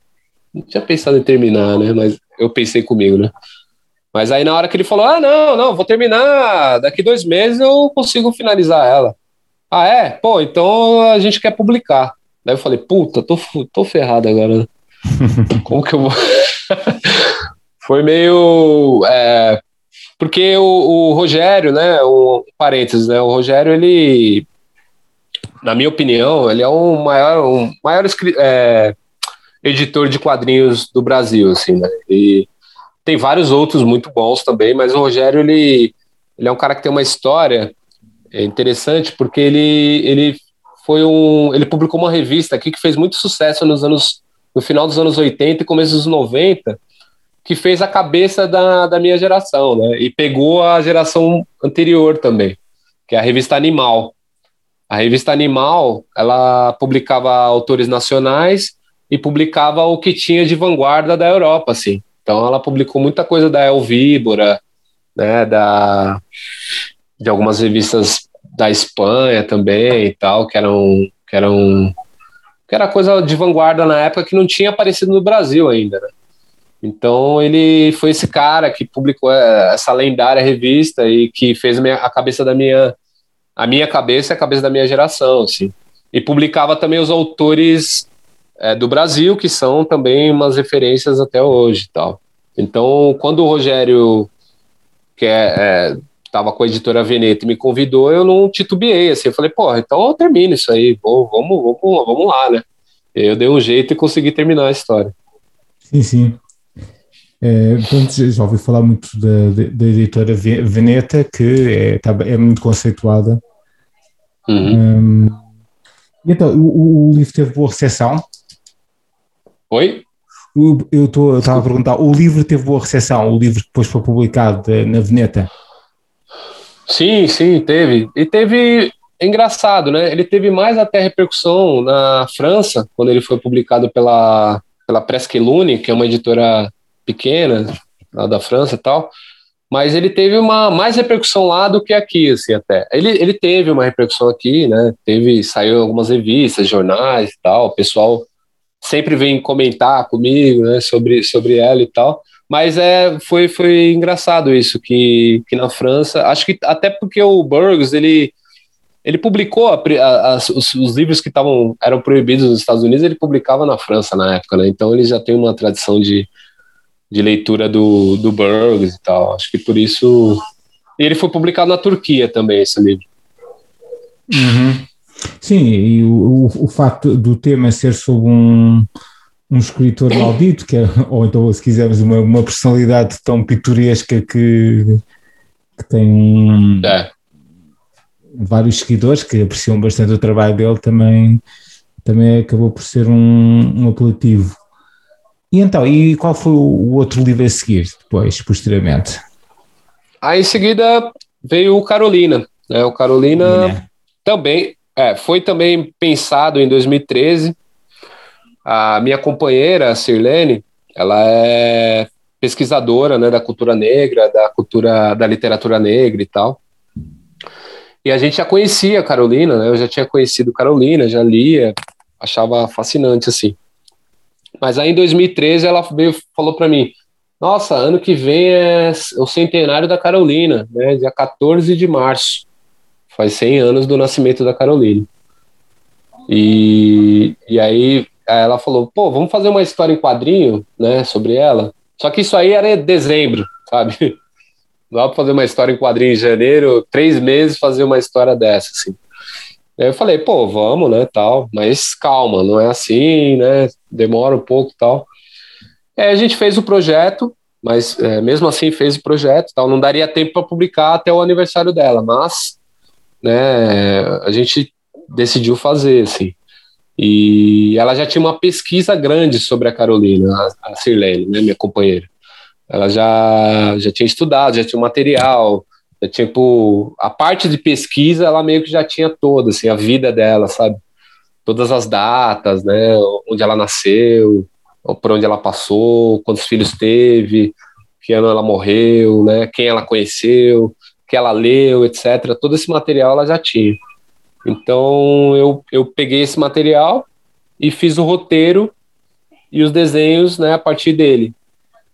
não tinha pensado em terminar, né? Mas eu pensei comigo, né? Mas aí na hora que ele falou, ah, não, não, vou terminar, daqui dois meses eu consigo finalizar ela. Ah, é? Pô, então a gente quer publicar. Daí eu falei, puta, tô, tô ferrado agora. Né? Como que eu vou. Foi meio. É, porque o, o, Rogério, né? O parênteses, né? O Rogério, ele. Na minha opinião, ele é o maior, o maior é, editor de quadrinhos do Brasil, assim, né? E tem vários outros muito bons também, mas o Rogério, ele, ele é um cara que tem uma história interessante, porque ele, ele foi um. Ele publicou uma revista aqui que fez muito sucesso nos anos. no final dos anos 80 e começo dos 90, que fez a cabeça da, da minha geração, né? E pegou a geração anterior também, que é a revista Animal. A revista Animal, ela publicava autores nacionais e publicava o que tinha de vanguarda da Europa, assim. Então ela publicou muita coisa da Elvíbora, né, da de algumas revistas da Espanha também e tal, que eram que eram que era coisa de vanguarda na época que não tinha aparecido no Brasil ainda, né? Então ele foi esse cara que publicou é, essa lendária revista e que fez a cabeça da minha a minha cabeça e a cabeça da minha geração, assim. E publicava também os autores é, do Brasil, que são também umas referências até hoje tal. Então, quando o Rogério, que é, é, com a editora Veneto, me convidou, eu não titubeei, assim, eu falei, porra, então eu termino isso aí, vamos, vamos, vamos lá, né? Eu dei um jeito e consegui terminar a história. Sim, sim. É, já ouvi falar muito da, da editora Veneta, que é, tá, é muito conceituada. Uhum. Um, então, o, o, livro teve boa recepção? Oi? Eu estava a perguntar, o livro teve boa recepção, o livro que depois foi publicado de, na Veneta? Sim, sim, teve. E teve, é engraçado, né? Ele teve mais até repercussão na França, quando ele foi publicado pela, pela Presque Lune, que é uma editora pequena, lá da França e tal, mas ele teve uma mais repercussão lá do que aqui, assim, até. Ele, ele teve uma repercussão aqui, né? Teve, saiu algumas revistas, jornais e tal, o pessoal sempre vem comentar comigo, né, sobre, sobre ela e tal. Mas é, foi, foi engraçado isso, que, que na França, acho que até porque o Burgos, ele, ele publicou a, a, os, os, livros que tavam, eram proibidos nos Estados Unidos, ele publicava na França na época, né? Então ele já tem uma tradição de, de leitura do, do Burgos e tal. Acho que por isso. E ele foi publicado na Turquia também, esse livro. Uhum. Sim, e o, o, o facto do tema ser sobre um, um escritor maldito, que é, ou então, se quisermos, uma, uma personalidade tão pitoresca que, que tem é. vários seguidores que apreciam bastante o trabalho dele, também, também acabou por ser um, um apelativo. E então, e qual foi o outro livro a seguir depois, posteriormente? Aí em seguida veio o Carolina. Né? O Carolina também é, foi também pensado em 2013. A minha companheira, a Sirlene, ela é pesquisadora né, da cultura negra, da cultura da literatura negra e tal. E a gente já conhecia a Carolina, né? Eu já tinha conhecido Carolina, já lia, achava fascinante assim. Mas aí em 2013 ela veio falou para mim: "Nossa, ano que vem é o centenário da Carolina, né? Dia 14 de março" faz 100 anos do nascimento da Caroline. E, e aí ela falou, pô, vamos fazer uma história em quadrinho, né, sobre ela. Só que isso aí era em dezembro, sabe? Não dá pra fazer uma história em quadrinho em janeiro, três meses fazer uma história dessa, assim. Eu falei, pô, vamos, né, tal, mas calma, não é assim, né, demora um pouco tal. Aí a gente fez o projeto, mas é, mesmo assim fez o projeto tal, não daria tempo para publicar até o aniversário dela, mas né, a gente decidiu fazer, assim. E ela já tinha uma pesquisa grande sobre a Carolina, a, a Sirlene, né, minha companheira. Ela já, já tinha estudado, já tinha material, já, tipo, a parte de pesquisa ela meio que já tinha toda, assim, a vida dela, sabe? Todas as datas, né, onde ela nasceu, por onde ela passou, quantos filhos teve, que ano ela morreu, né, quem ela conheceu, que ela leu, etc. Todo esse material ela já tinha. Então eu, eu peguei esse material e fiz o roteiro e os desenhos né, a partir dele.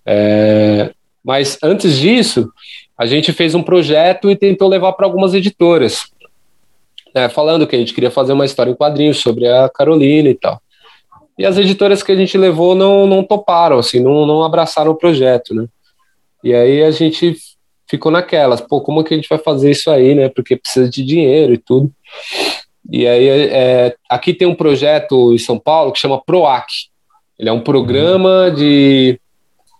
É, mas antes disso, a gente fez um projeto e tentou levar para algumas editoras, né, falando que a gente queria fazer uma história em quadrinhos sobre a Carolina e tal. E as editoras que a gente levou não, não toparam, assim, não, não abraçaram o projeto, né? E aí a gente ficou naquelas, pô, como que a gente vai fazer isso aí, né? Porque precisa de dinheiro e tudo. E aí, é, aqui tem um projeto em São Paulo que chama PROAC. Ele é um programa de,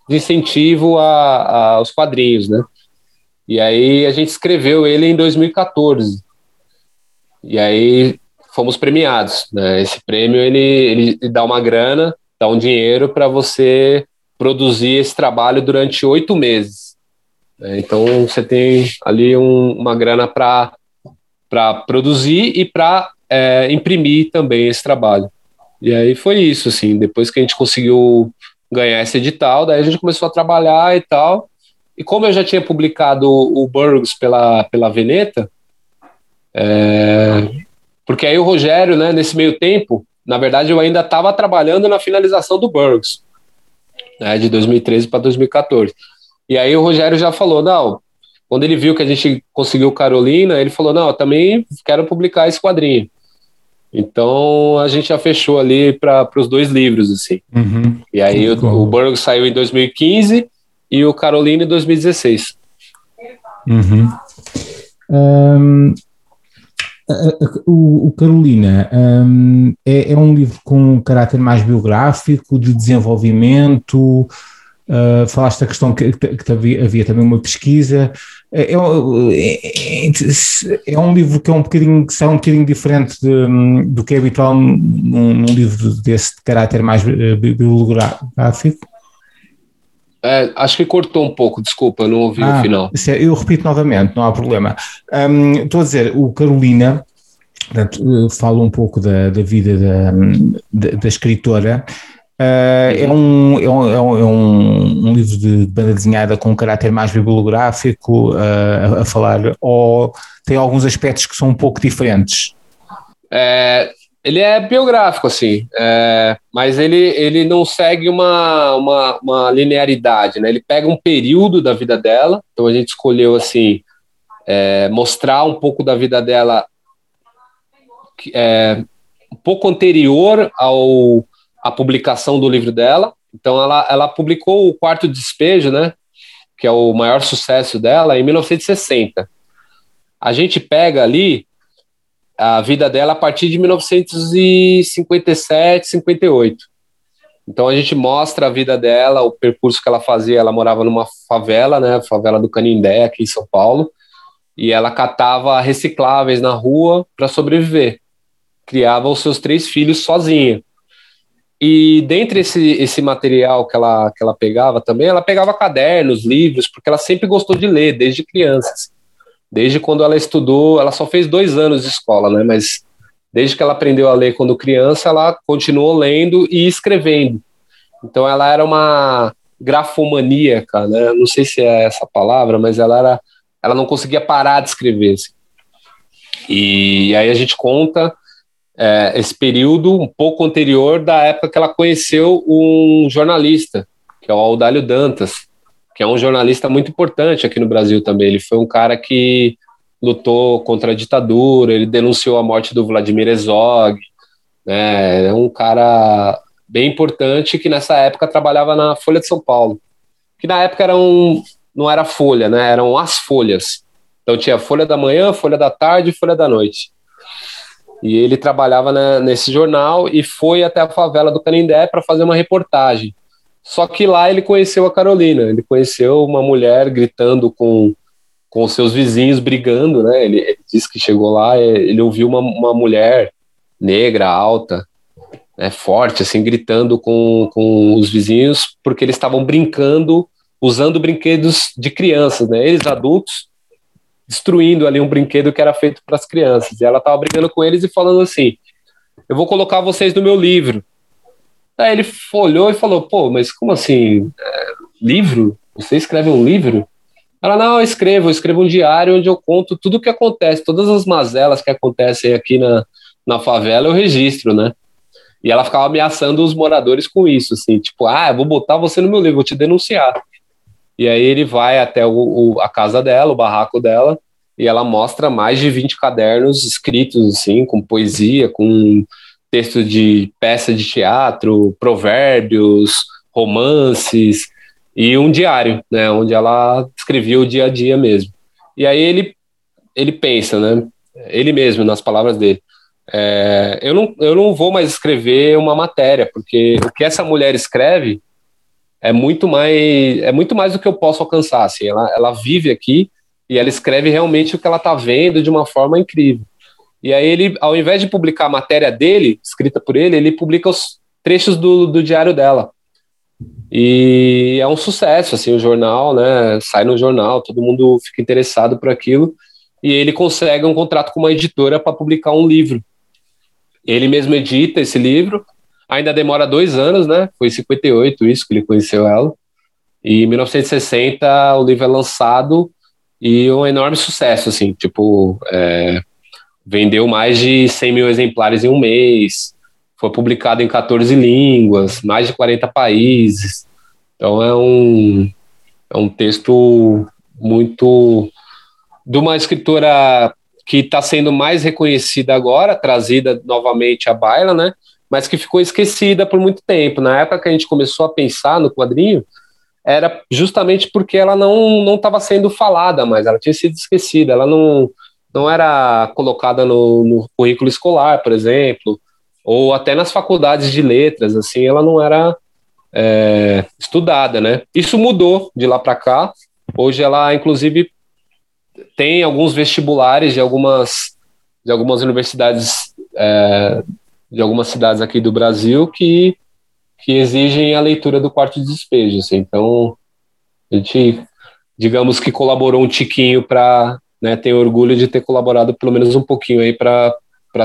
de incentivo a, aos quadrinhos, né? E aí a gente escreveu ele em 2014. E aí fomos premiados. Né? Esse prêmio ele, ele dá uma grana, dá um dinheiro para você produzir esse trabalho durante oito meses. Né? Então você tem ali um, uma grana para produzir e para é, imprimir também esse trabalho. E aí foi isso, assim, depois que a gente conseguiu ganhar esse edital, daí a gente começou a trabalhar e tal. E como eu já tinha publicado o Burgs pela, pela Veneta, é, porque aí o Rogério, né, nesse meio tempo, na verdade eu ainda estava trabalhando na finalização do Burgs, né, de 2013 para 2014. E aí o Rogério já falou, não, quando ele viu que a gente conseguiu Carolina, ele falou, não, eu também quero publicar esse quadrinho. Então a gente já fechou ali para os dois livros, assim. Uhum. E aí o, o Burgos saiu em 2015 e o Carolina em 2016. Uhum. Um, o, Carolina um, é, é, um livro com um caráter mais biográfico, de desenvolvimento. Uh, falaste da questão que, que havia, havia, também uma pesquisa. É, é, é, é, um livro que é um bocadinho que sai um bocadinho diferente de, do que é habitual num, num livro desse de caráter mais eh, É, acho que cortou um pouco, desculpa, não ouvi ah, o final. É, eu repito novamente, não há problema. Um, estou a dizer, o Carolina, portanto, falo um pouco da, da vida da, da, da escritora. Uh, é, um, é, um, é um, um, livro de banda desenhada com um caráter mais bibliográfico, uh, a, a, falar, ou tem alguns aspectos que são um pouco diferentes? É, ele é biográfico, assim, é, mas ele, ele não segue uma, uma, uma, linearidade, né? Ele pega um período da vida dela, então a gente escolheu, assim, é, mostrar um pouco da vida dela é, um pouco anterior ao, à publicação do livro dela. Então ela, ela publicou o Quarto Despejo, né? Que é o maior sucesso dela, em 1960. A gente pega ali a vida dela a partir de 1957, 58. Então a gente mostra a vida dela, o percurso que ela fazia. Ela morava numa favela, né, favela do Canindé, aqui em São Paulo, e ela catava recicláveis na rua para sobreviver. Criava os seus três filhos sozinha. E dentre esse, esse material que ela, que ela pegava também, ela pegava cadernos, livros, porque ela sempre gostou de ler, desde crianças desde quando ela estudou, ela só fez dois anos de escola, né? Mas desde que ela aprendeu a ler quando criança, ela continuou lendo e escrevendo. Então ela era uma grafomaníaca, né? Não sei se é essa palavra, mas ela era, ela não conseguia parar de escrever. Assim. E aí a gente conta é, esse período um pouco anterior da época que ela conheceu um jornalista, que é o Audálio Dantas, que é um jornalista muito importante aqui no Brasil também. Ele foi um cara que lutou contra a ditadura, ele denunciou a morte do Vladimir Herzog, né? É um cara bem importante que nessa época trabalhava na Folha de São Paulo, que na época era um, não era Folha, né? Eram as folhas. Então tinha Folha da Manhã, Folha da Tarde e Folha da Noite. E ele trabalhava né, nesse jornal e foi até a favela do Canindé para fazer uma reportagem. Só que lá ele conheceu a Carolina, ele conheceu uma mulher gritando com, com seus vizinhos, brigando, né? Ele, ele disse que chegou lá, ele ouviu uma, uma mulher negra, alta, né, forte, assim, gritando com, com os vizinhos, porque eles estavam brincando, usando brinquedos de crianças, né? Eles adultos destruindo ali um brinquedo que era feito para as crianças. E ela estava brigando com eles e falando assim: Eu vou colocar vocês no meu livro. Aí ele olhou e falou: pô, mas como assim? É, livro? Você escreve um livro? Ela, não, eu escrevo, eu escrevo um diário onde eu conto tudo o que acontece, todas as mazelas que acontecem aqui na, na favela, eu registro, né? E ela ficava ameaçando os moradores com isso, assim, tipo, ah, eu vou botar você no meu livro, vou te denunciar. E aí ele vai até o, o, a casa dela, o barraco dela, e ela mostra mais de 20 cadernos escritos, assim, com poesia, com texto de peça de teatro, provérbios, romances e um diário, né, onde ela escrevia o dia a dia mesmo. E aí ele ele pensa, né, ele mesmo nas palavras dele, é, eu, não, eu não vou mais escrever uma matéria, porque o que essa mulher escreve é muito mais é muito mais do que eu posso alcançar. Assim, ela, ela vive aqui e ela escreve realmente o que ela está vendo de uma forma incrível. E aí ele, ao invés de publicar a matéria dele, escrita por ele, ele publica os trechos do, do diário dela. E é um sucesso, assim, o jornal, né? Sai no jornal, todo mundo fica interessado por aquilo. E ele consegue um contrato com uma editora para publicar um livro. Ele mesmo edita esse livro. Ainda demora dois anos, né? Foi em 58 isso que ele conheceu ela. E em 1960 o livro é lançado e um enorme sucesso, assim, tipo, é, vendeu mais de 100 mil exemplares em um mês, foi publicado em 14 línguas, mais de 40 países. Então é um, é um texto muito de uma escritora que está sendo mais reconhecida agora, trazida novamente à baila, né? Mas que ficou esquecida por muito tempo. Na época que a gente começou a pensar no quadrinho, era justamente porque ela não não estava sendo falada mais, ela tinha sido esquecida, ela não não era colocada no, no currículo escolar, por exemplo, ou até nas faculdades de letras, assim, ela não era é, estudada, né? Isso mudou de lá para cá. Hoje ela, inclusive, tem alguns vestibulares de algumas, de algumas universidades, é, de algumas cidades aqui do Brasil que, que exigem a leitura do quarto de despejo. Assim. Então, a gente, digamos que colaborou um tiquinho para né, ter orgulho de ter colaborado pelo menos um pouquinho aí para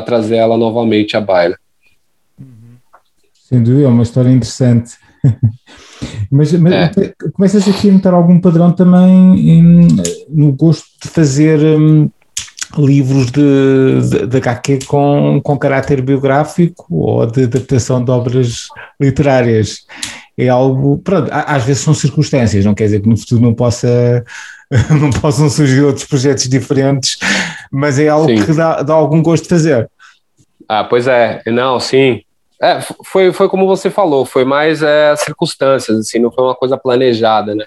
trazer ela novamente à baila. Sem dúvida, é uma história interessante. Mas, mas é. começas aqui a notar algum padrão também em, no gosto de fazer um, livros de, de, de HQ com, com caráter biográfico ou de adaptação de obras literárias. É algo, pronto, às vezes são circunstâncias, não quer dizer que no futuro não possa não possam surgir outros projetos diferentes, mas é algo sim. que dá, dá algum gosto de fazer. Ah, pois é, não, sim, é, foi, foi como você falou, foi mais é, circunstâncias, assim, não foi uma coisa planejada, né?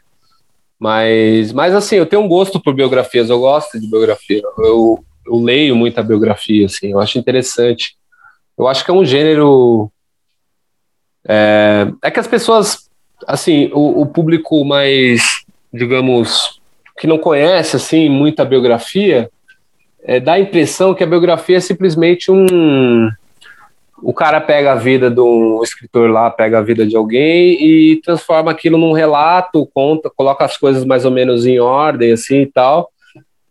Mas, mas assim, eu tenho um gosto por biografias, eu gosto de biografia, eu, eu leio muita biografia, assim, eu acho interessante. Eu acho que é um gênero. É, é que as pessoas, assim, o, o público mais, digamos, que não conhece, assim, muita biografia, é, dá a impressão que a biografia é simplesmente um o cara pega a vida do escritor lá, pega a vida de alguém e transforma aquilo num relato, conta, coloca as coisas mais ou menos em ordem, assim e tal,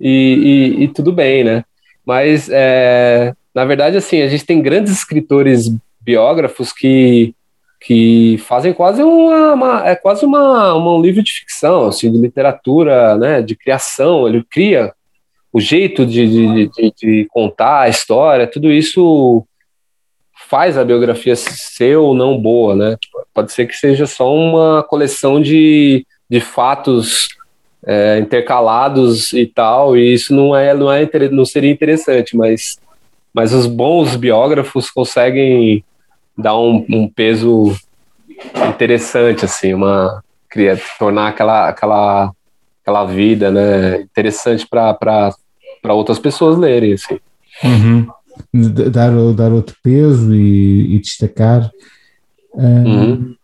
e, e, e tudo bem, né? Mas, é, na verdade, assim, a gente tem grandes escritores biógrafos que, que fazem quase uma, uma é quase uma, uma, um livro de ficção, assim, de literatura, né, de criação, ele cria o jeito de, de, de, de contar a história, tudo isso faz a biografia ser ou não boa, né? Pode ser que seja só uma coleção de, de fatos é, intercalados e tal, e isso não é, não é não seria interessante, mas, mas os bons biógrafos conseguem dar um, um peso interessante, assim, uma tornar aquela aquela aquela vida, né, interessante para outras pessoas lerem, assim. Uhum dar, dar outro peso e, e destacar. Uhum.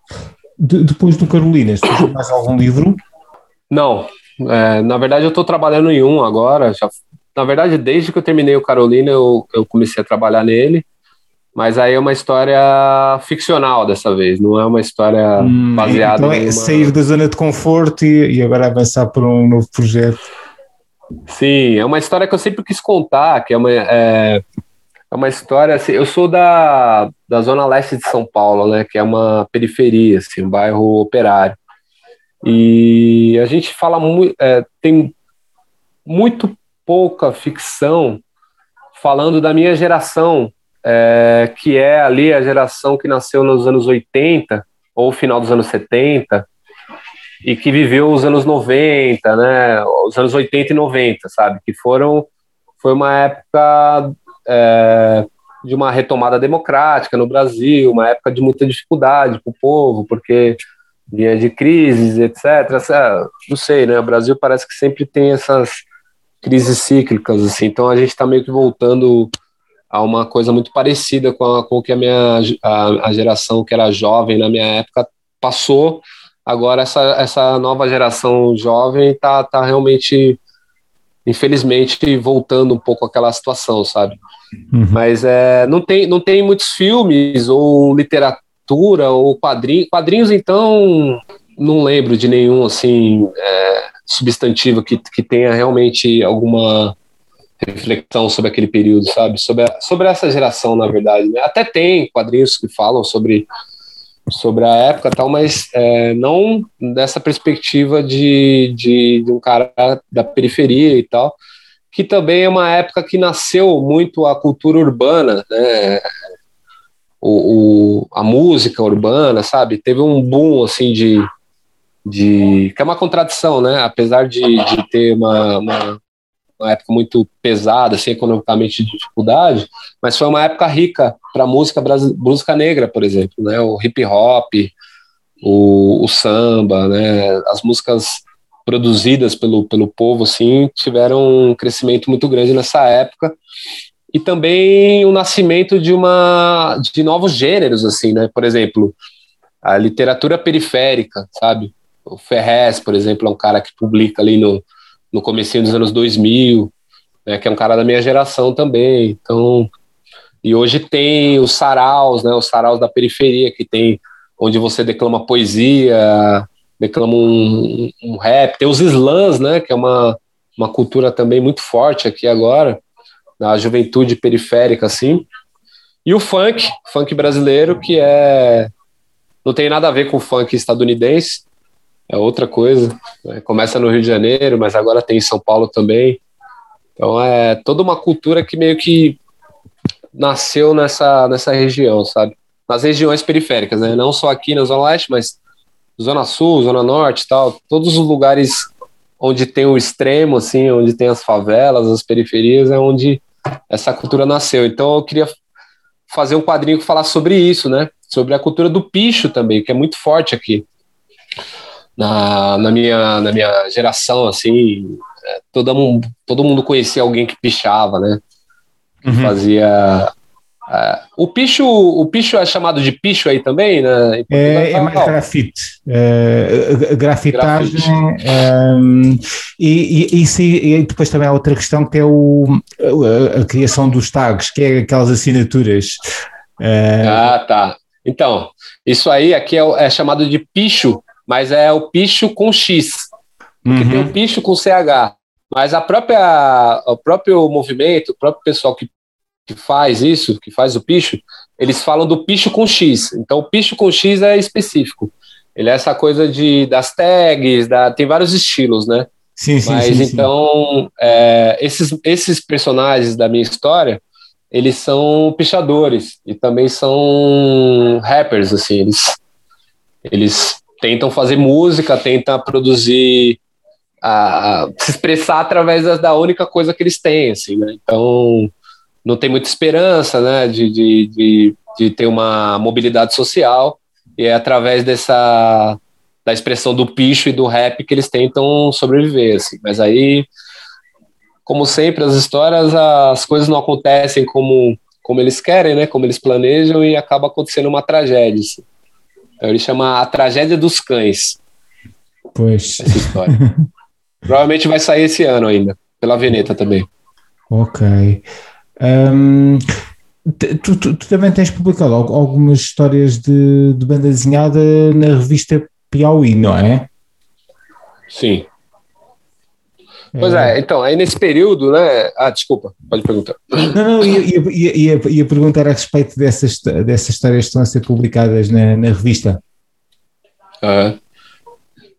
De, depois do Carolinas, tens mais algum livro? Não, é, na verdade eu estou trabalhando em um agora. Já, na verdade, desde que eu terminei o Carolina, eu, eu comecei a trabalhar nele. Mas aí é uma história ficcional dessa vez, não é uma história hum, baseada então é sair da zona de conforto e, e agora avançar para um novo projeto. Sim, é uma história que eu sempre quis contar, que é uma. É, é uma história assim, eu sou da, da zona leste de São Paulo, né, que é uma periferia, assim, um bairro operário. E a gente fala muito, é, tem muito pouca ficção falando da minha geração, é, que é ali a geração que nasceu nos anos 80 ou final dos anos 70 e que viveu os anos 90, né, os anos 80 e 90, sabe, que foram foi uma época é, de uma retomada democrática no Brasil, uma época de muita dificuldade para o povo, porque vinha de crises, etc. Não sei, né? O Brasil parece que sempre tem essas crises cíclicas, assim. Então a gente está meio que voltando a uma coisa muito parecida com, a, com o que a minha a, a geração que era jovem na minha época passou. Agora essa, essa nova geração jovem está tá realmente, infelizmente, voltando um pouco àquela situação, sabe? Uhum. Mas é, não, tem, não tem muitos filmes ou literatura ou quadrinhos. Quadrinhos, então, não lembro de nenhum assim é, substantivo que, que tenha realmente alguma reflexão sobre aquele período, sabe? Sobre, a, sobre essa geração, na verdade. Né? Até tem quadrinhos que falam sobre, sobre a época tal, mas é, não dessa perspectiva de, de, de, um cara da periferia e tal, que também é uma época que nasceu muito a cultura urbana, né? O, o, a música urbana, sabe? Teve um boom, assim, de, de que é uma contradição, né? Apesar de, de ter uma, uma, uma, época muito pesada, assim, economicamente de dificuldade, mas foi uma época rica para música música negra, por exemplo, né? O hip hop, o, o, samba, né? As músicas produzidas pelo, pelo povo, assim, tiveram um crescimento muito grande nessa época e também o nascimento de uma de novos gêneros, assim, né? Por exemplo, a literatura periférica, sabe? O Ferrez, por exemplo, é um cara que publica ali no, no comecinho dos anos 2000, né, que é um cara da minha geração também. Então, e hoje tem os saraus, né, os saraus da periferia, que tem onde você declama poesia, declama um, um rap, tem os slams, né, que é uma, uma cultura também muito forte aqui agora, na juventude periférica, assim. E o funk, funk brasileiro, que é não tem nada a ver com o funk estadunidense, é outra coisa. Né? Começa no Rio de Janeiro, mas agora tem em São Paulo também. Então é toda uma cultura que meio que nasceu nessa, nessa região, sabe? Nas regiões periféricas, né? Não só aqui na Zona Leste, mas Zona Sul, Zona Norte tal. Todos os lugares onde tem o extremo, assim, onde tem as favelas, as periferias, é onde essa cultura nasceu. Então eu queria fazer um quadrinho que falasse sobre isso, né? Sobre a cultura do picho também, que é muito forte aqui na, na, minha, na minha geração, assim, é, todo mundo, todo mundo conhecia alguém que pichava, né? Uhum. Fazia. Uh, o picho, o picho é chamado de picho aí também, né? É, é, mais grafite, é, grafitagem, um, e, e, e, depois também há outra questão que é o, a, a criação dos tags, que é aquelas assinaturas. Uh, ah, tá. Então, isso aí aqui é, é chamado de picho, mas é o picho com X. Porque uhum. tem o picho com CH. Mas a própria, o próprio movimento, o próprio pessoal que, que faz isso, que faz o picho, eles falam do picho com X. Então o picho com X é específico. Ele é essa coisa de, das tags, da, tem vários estilos, né? Sim, sim, Mas sim, então. É, esses, esses personagens da minha história, eles são pichadores e também são rappers, assim, eles, eles tentam fazer música, tentam produzir, se expressar através da, da, única coisa que eles têm, assim, né? Então, não tem muita esperança, né, de, de, de, de ter uma mobilidade social, e é através dessa da expressão do picho e do rap que eles tentam sobreviver, assim. Mas aí, como sempre, as histórias, as coisas não acontecem como, como eles querem, né, como eles planejam, e acaba acontecendo uma tragédia, assim. Ele chama A Tragédia dos Cães. Pois. Essa história. Provavelmente vai sair esse ano ainda, pela Veneta também. Ok. Um, tu, tu, tu, também tens publicado algumas histórias de, de banda desenhada na revista Piauí, não é? Sim. Pois é. é, então, aí nesse período, né? Ah, desculpa, pode perguntar. Não, não, ia, ia, ia, ia perguntar a respeito dessas, dessas histórias que estão a ser publicadas na, na revista. Uhum.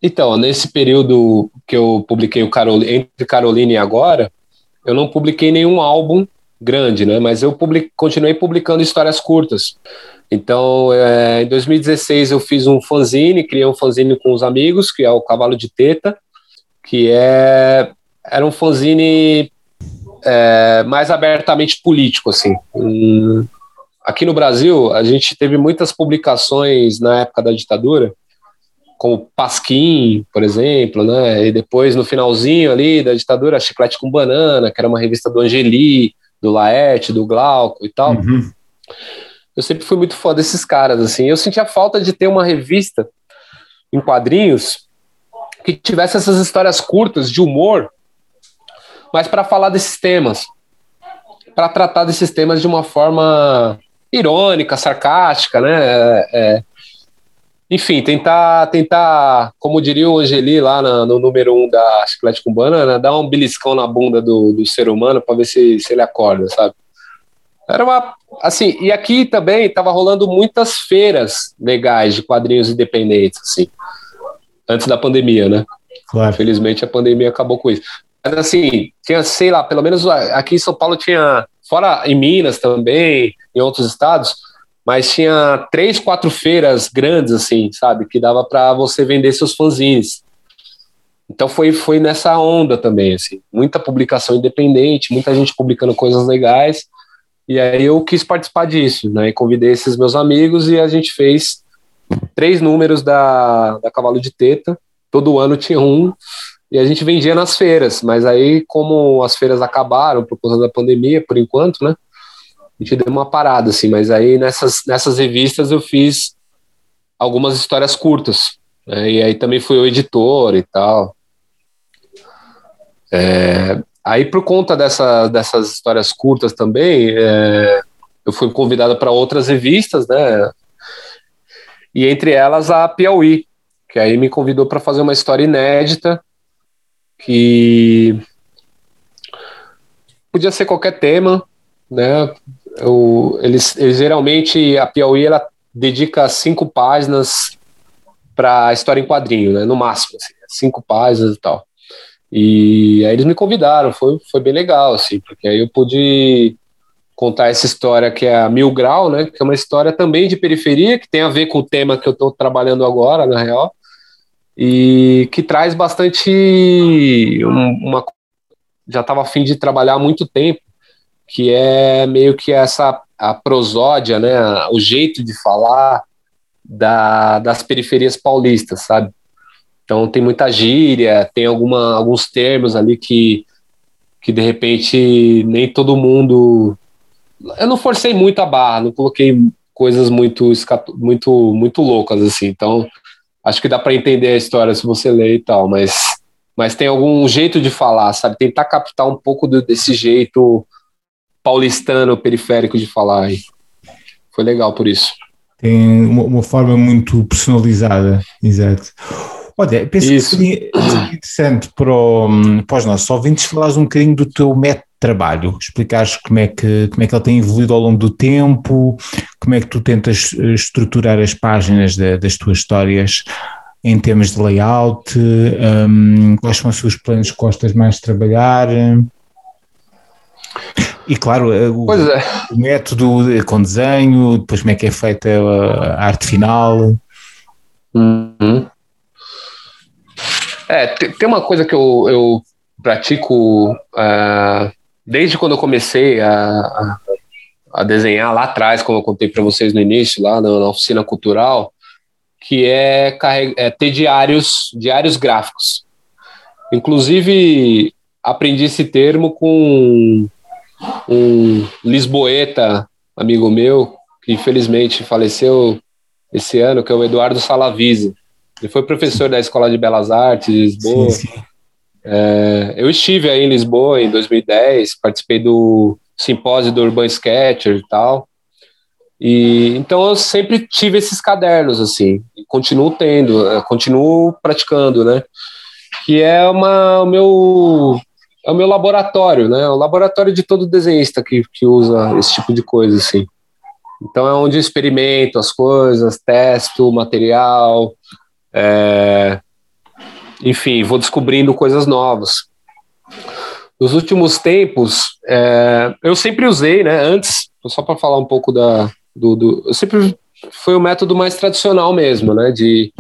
Então, nesse período que eu publiquei o Carol, entre Carolina e agora, eu não publiquei nenhum álbum grande, né? Mas eu public, continuei publicando histórias curtas. Então, é, em 2016 eu fiz um fanzine, criei um fanzine com os amigos, que é o Cavalo de Teta, que é era um fanzine é, mais abertamente político, assim. Um, aqui no Brasil, a gente teve muitas publicações na época da ditadura, como Pasquim, por exemplo, né? E depois, no finalzinho ali da ditadura, Chiclete com Banana, que era uma revista do Angeli, do Laerte, do Glauco e tal. Uhum. Eu sempre fui muito fã desses caras, assim. Eu sentia falta de ter uma revista em quadrinhos que tivesse essas histórias curtas de humor, mas para falar desses temas, para tratar desses temas de uma forma irônica, sarcástica, né? É, é, enfim, tentar, tentar, como diria o Angeli lá no, no número um da Chiclete com Banana, dar um beliscão na bunda do, do ser humano para ver se, se ele acorda, sabe? Era uma. Assim, e aqui também estava rolando muitas feiras legais de quadrinhos independentes, assim, antes da pandemia, né? Claro. Infelizmente a pandemia acabou com isso. Mas assim, tinha, sei lá, pelo menos aqui em São Paulo tinha, fora em Minas também, em outros estados, mas tinha três, quatro feiras grandes, assim, sabe, que dava para você vender seus fanzines. Então foi, foi nessa onda também, assim, muita publicação independente, muita gente publicando coisas legais, e aí eu quis participar disso, né, e convidei esses meus amigos e a gente fez três números da, da Cavalo de Teta, todo ano tinha um, e a gente vendia nas feiras, mas aí como as feiras acabaram por conta da pandemia, por enquanto, né, a gente deu uma parada, assim, mas aí nessas, nessas revistas eu fiz algumas histórias curtas, né, e aí também fui o editor e tal. É, aí por conta dessa, dessas histórias curtas também, é, eu fui convidado para outras revistas, né, e entre elas a Piauí, que aí me convidou para fazer uma história inédita, que podia ser qualquer tema, né? eu, eles, eles, geralmente a Piauí ela dedica cinco páginas para a história em quadrinho, né? No máximo, assim, cinco páginas e tal. E aí eles me convidaram, foi, foi bem legal, assim, porque aí eu pude contar essa história que é a Mil Grau, né? Que é uma história também de periferia, que tem a ver com o tema que eu estou trabalhando agora, na real, e que traz bastante uma já estava afim de trabalhar há muito tempo que é meio que essa a prosódia, né, o jeito de falar da, das periferias paulistas, sabe? Então tem muita gíria, tem alguma, alguns termos ali que, que de repente nem todo mundo. Eu não forcei muito a barra, não coloquei coisas muito muito muito loucas assim. Então acho que dá para entender a história se você ler e tal, mas mas tem algum jeito de falar, sabe? Tentar captar um pouco do, desse jeito paulistano periférico de falar. E foi legal por isso. Tem uma, uma forma muito personalizada, exato. Olha, penso Isso. que seria interessante para, o, para os nossos ouvintes falares um bocadinho do teu método trabalho, explicares como é, que, como é que ele tem evoluído ao longo do tempo, como é que tu tentas eh, estruturar as páginas das tuas histórias em termos de layout, um, quais são os seus planos que gostas mais de trabalhar. E claro, eh, o, é. o, método com desenho, depois como é que é feita a arte final. Uhum. É, tem uma coisa que eu, eu pratico uh, desde quando eu comecei a, a, desenhar lá atrás, como eu contei para vocês no início, lá na, na oficina cultural, que é, é ter diários, diários gráficos. Inclusive, aprendi esse termo com um lisboeta, amigo meu, que infelizmente faleceu esse ano, que é o Eduardo Salavise. Ele foi professor da Escola de Belas Artes de Lisboa. Sim, sim. É, eu estive aí em Lisboa em 2010, participei do simpósio do Urban Sketcher e tal. E então eu sempre tive esses cadernos assim, continuo tendo, é, continuo praticando, né? Que é uma o meu é o meu laboratório, né? O laboratório de todo desenhista que, que usa esse tipo de coisa, assim. Então é onde eu experimento as coisas, testo material, é... enfim, vou descobrindo coisas novas. Nos últimos tempos, é... eu sempre usei, né? Antes, só para falar um pouco da, do, do, eu sempre foi o método mais tradicional mesmo, né? De,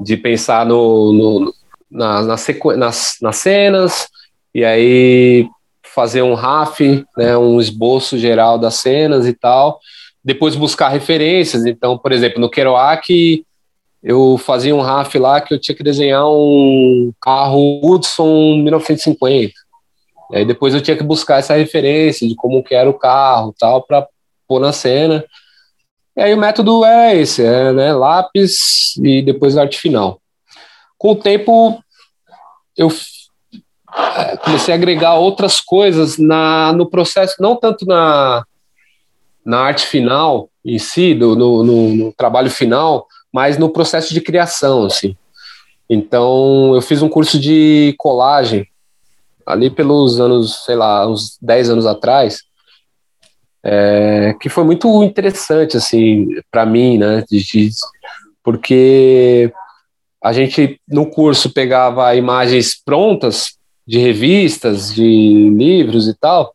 de pensar no, no na, na sequ... nas, nas cenas, e aí fazer um RAF, né, um esboço geral das cenas e tal, depois buscar referências. Então, por exemplo, no Kerouac, eu fazia um RAF lá que eu tinha que desenhar um carro Hudson 1950. E aí depois eu tinha que buscar essa referência de como que era o carro tal, para pôr na cena. E aí o método é esse, é né, lápis e depois arte final. Com o tempo, eu é, comecei a agregar outras coisas na, no processo, não tanto na, na arte final em si, do, no, no, no trabalho final, mas no processo de criação, assim. Então, eu fiz um curso de colagem ali pelos anos, sei lá, uns 10 anos atrás, é, que foi muito interessante, assim, para mim, né, de, de, porque a gente, no curso, pegava imagens prontas de revistas, de livros e tal,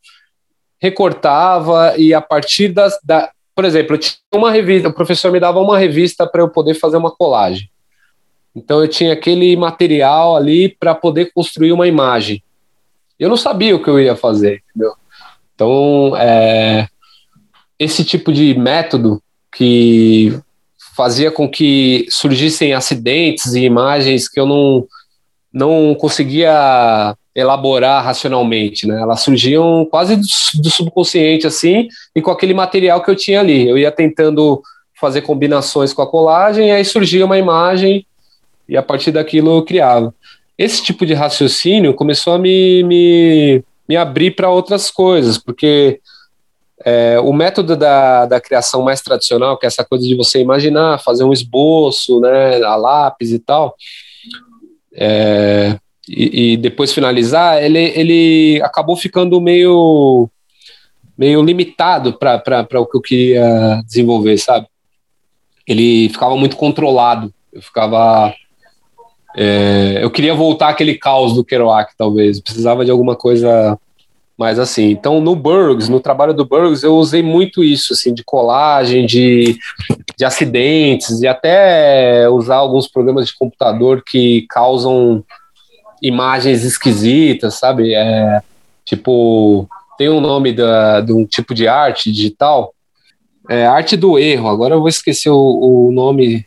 recortava e a partir das, da, por exemplo, eu tinha uma revista, o professor me dava uma revista para eu poder fazer uma colagem. Então eu tinha aquele material ali para poder construir uma imagem. Eu não sabia o que eu ia fazer, entendeu? Então, é, esse tipo de método que fazia com que surgissem acidentes e imagens que eu não, não conseguia elaborar racionalmente, né? Elas surgiam quase do, do, subconsciente, assim, e com aquele material que eu tinha ali. Eu ia tentando fazer combinações com a colagem, e aí surgia uma imagem, e a partir daquilo eu criava. Esse tipo de raciocínio começou a me, me, me abrir para outras coisas, porque é, o método da, da criação mais tradicional, que é essa coisa de você imaginar, fazer um esboço, né, a lápis e tal, é, e, depois finalizar, ele, ele acabou ficando meio, meio limitado para o que eu queria desenvolver, sabe? Ele ficava muito controlado, eu ficava... É, eu queria voltar aquele caos do Kerouac, talvez, precisava de alguma coisa mas assim, então no Burgs, no trabalho do Burgs, eu usei muito isso, assim, de colagem, de, de acidentes, e até usar alguns programas de computador que causam imagens esquisitas, sabe? É, tipo, tem um nome da, de um tipo de arte digital, é arte do erro. Agora eu vou esquecer o, o nome,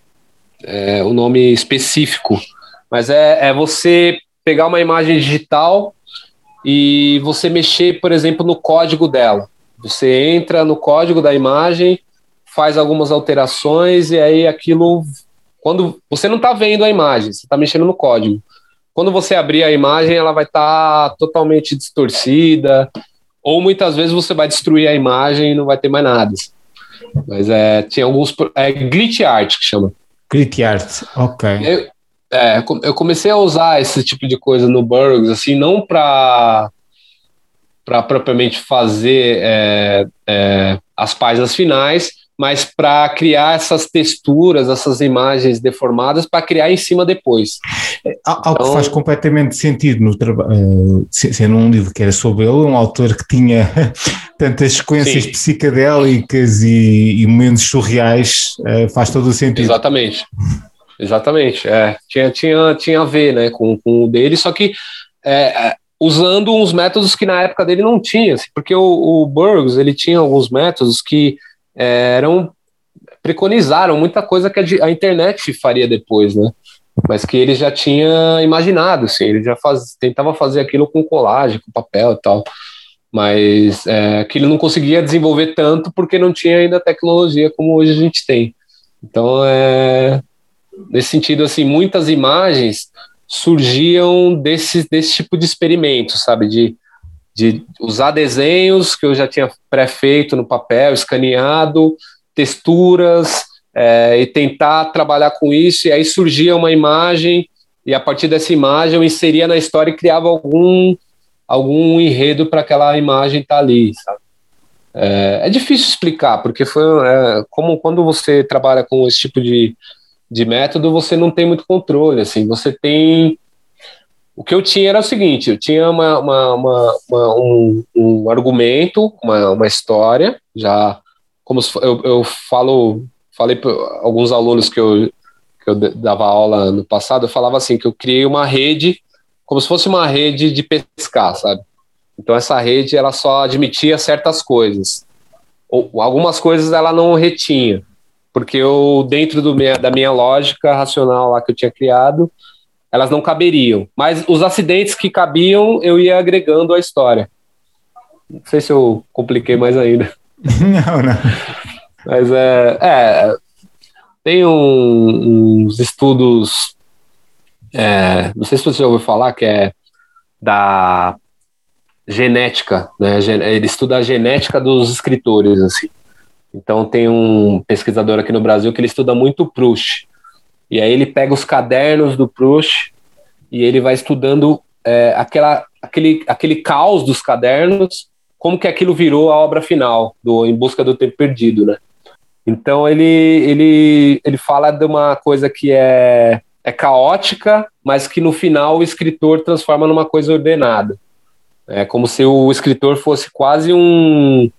é, o nome específico, mas é, é você pegar uma imagem digital e você mexer, por exemplo, no código dela. Você entra no código da imagem, faz algumas alterações e aí aquilo. Quando você não está vendo a imagem, você está mexendo no código. Quando você abrir a imagem, ela vai estar tá totalmente distorcida, ou muitas vezes você vai destruir a imagem e não vai ter mais nada. Mas é, tinha alguns. É glitch art que chama. Glitch art, ok. Eu, é, eu comecei a usar esse tipo de coisa no Burgs, assim, não para para propriamente fazer é, é, as páginas finais, mas para criar essas texturas, essas imagens deformadas, para criar em cima depois. É, algo então, que faz completamente sentido no trabalho, uh, sendo um livro que era sobre ele, um autor que tinha tantas sequências sim. psicadélicas e, e momentos surreais, uh, faz todo o sentido. Exatamente. Exatamente, é. Tinha, tinha, tinha a ver né, com, com o dele, só que é, é, usando uns métodos que na época dele não tinha, assim, porque o, o Burgos ele tinha alguns métodos que eram preconizaram muita coisa que a, a, internet faria depois, né? Mas que ele já tinha imaginado, assim, ele já faz, tentava fazer aquilo com colagem, com papel e tal, mas é, que ele não conseguia desenvolver tanto porque não tinha ainda tecnologia como hoje a gente tem. Então, é, nesse sentido, assim, muitas imagens surgiam desse, desse tipo de experimento, sabe? De, de usar desenhos que eu já tinha pré-feito no papel, escaneado, texturas, é, e tentar trabalhar com isso, e aí surgia uma imagem, e a partir dessa imagem eu inseria na história e criava algum, algum enredo para aquela imagem estar tá ali, sabe? É, é, difícil explicar, porque foi é, como quando você trabalha com esse tipo de, de método, você não tem muito controle, assim, você tem... O que eu tinha era o seguinte, eu tinha uma, uma, uma, uma um, um, argumento, uma, uma história, já, como eu, eu falo, falei para alguns alunos que eu, que eu dava aula no passado, eu falava assim, que eu criei uma rede, como se fosse uma rede de pescar, sabe? Então essa rede, ela só admitia certas coisas, ou algumas coisas ela não retinha porque eu, dentro do minha, da minha lógica racional lá que eu tinha criado, elas não caberiam. Mas os acidentes que cabiam, eu ia agregando a história. Não sei se eu compliquei mais ainda. Não, não. Mas é, é tem um, uns estudos, é, não sei se você já ouviu falar, que é da genética, né? Ele estuda a genética dos escritores, assim. Então tem um pesquisador aqui no Brasil que ele estuda muito Proust. E aí ele pega os cadernos do Proust e ele vai estudando é, aquela, aquele, aquele caos dos cadernos, como que aquilo virou a obra final do Em Busca do Tempo Perdido, né? Então ele, ele, ele fala de uma coisa que é, é caótica, mas que no final o escritor transforma numa coisa ordenada. É como se o escritor fosse quase um.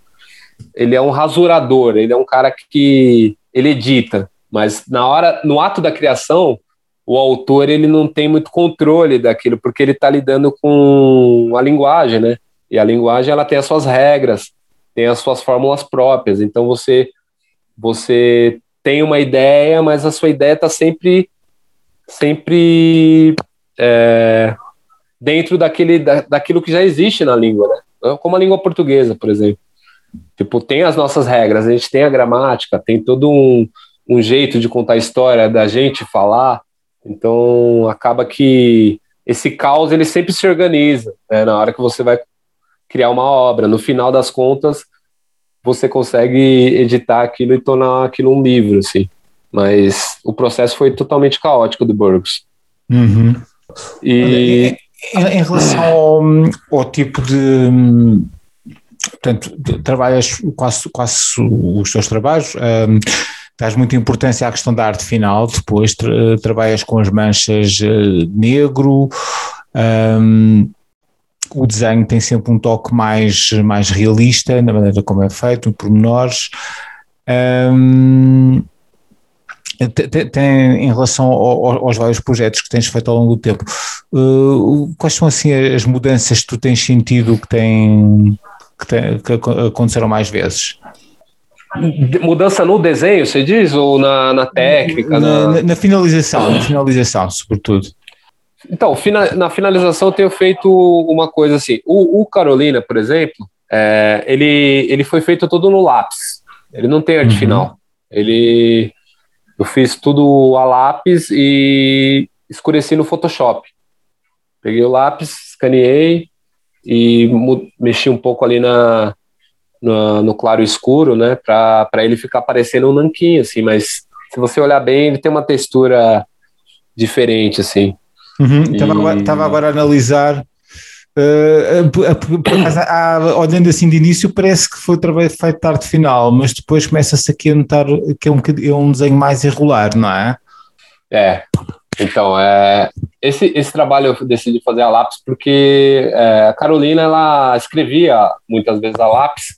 Ele é um rasurador, ele é um cara que ele edita, mas na hora, no ato da criação, o autor ele não tem muito controle daquilo, porque ele está lidando com a linguagem, né? E a linguagem ela tem as suas regras, tem as suas fórmulas próprias. Então você você tem uma ideia, mas a sua ideia está sempre, sempre é, dentro daquele, da, daquilo que já existe na língua, né? Como a língua portuguesa, por exemplo. Tipo, tem as nossas regras, a gente tem a gramática, tem todo um, um jeito de contar a história, da gente falar. Então, acaba que esse caos ele sempre se organiza né? na hora que você vai criar uma obra. No final das contas, você consegue editar aquilo e tornar aquilo um livro, assim. Mas o processo foi totalmente caótico do Burgos. Uhum. E... Em, em relação ao, ao, tipo de. Portanto, trabalhas quase, quase os teus trabalhos, um, dás muita importância à questão da arte final, depois tra trabalhas com as manchas uh, negro, um, o desenho tem sempre um toque mais, mais realista na maneira como é feito, pormenores. Um, tem, tem, em relação ao, aos vários projetos que tens feito ao longo do tempo, uh, quais são assim as mudanças que tu tens sentido que, tem, que, tem, que aconteceram mais vezes? Mudança no desenho, você diz? Ou na, na técnica? Na, na, na finalização, na finalização, sobretudo. Então, na finalização eu tenho feito uma coisa assim. O, o Carolina, por exemplo, é, ele, ele foi feito todo no lápis. Ele não tem arte uhum. final. Ele, eu fiz tudo a lápis e escureci no Photoshop. Peguei o lápis, escaneei e mexi um pouco ali na, no, no claro escuro, né, para ele ficar parecendo um nanquinho, assim. Mas se você olhar bem, ele tem uma textura diferente, assim. Uhum, e... Estava, estava agora a analisar. Uh, olhando assim de início, parece que foi trabalho feito tarde final, mas depois começa-se aqui a notar que é um, é um desenho mais irregular, não é? É, então, é, esse, esse trabalho eu decidi fazer a lápis porque é, a Carolina ela escrevia muitas vezes a lápis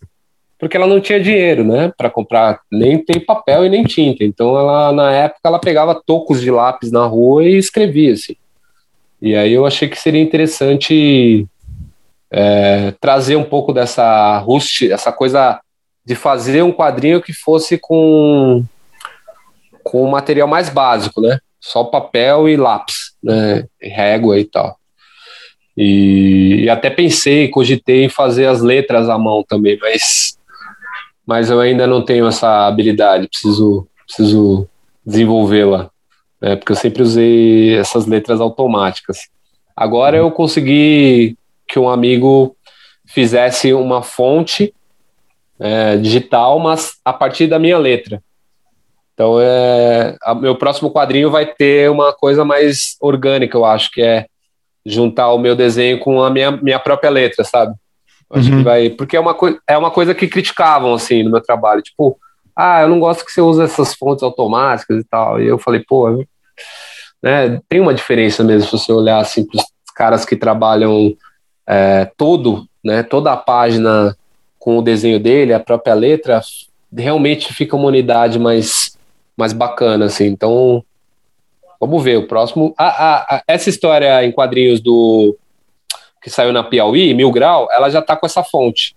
porque ela não tinha dinheiro, né, para comprar nem tem papel e nem tinta. Então, ela na época ela pegava tocos de lápis na rua e escrevia assim. E aí eu achei que seria interessante é, trazer um pouco dessa rust, essa coisa de fazer um quadrinho que fosse com com um material mais básico, né? Só papel e lápis, né? Régua e tal. E, e, até pensei, cogitei em fazer as letras à mão também, mas, mas eu ainda não tenho essa habilidade, preciso, preciso desenvolvê-la né, porque eu sempre usei essas letras automáticas. Agora eu consegui que um amigo fizesse uma fonte é, digital, mas a partir da minha letra. Então, é, a, meu próximo quadrinho vai ter uma coisa mais orgânica, eu acho, que é juntar o meu desenho com a minha, minha própria letra, sabe? Acho uhum. que vai, porque é uma, é uma coisa que criticavam, assim, no meu trabalho. Tipo, ah, eu não gosto que você use essas fontes automáticas e tal. E eu falei, pô, né, tem uma diferença mesmo se você olhar assim para os caras que trabalham é, todo, né, toda a página com o desenho dele, a própria letra, realmente fica uma unidade mais, mais bacana, assim. Então, vamos ver o próximo. Ah, ah, ah, essa história em quadrinhos do que saiu na Piauí, Mil Grau, ela já está com essa fonte.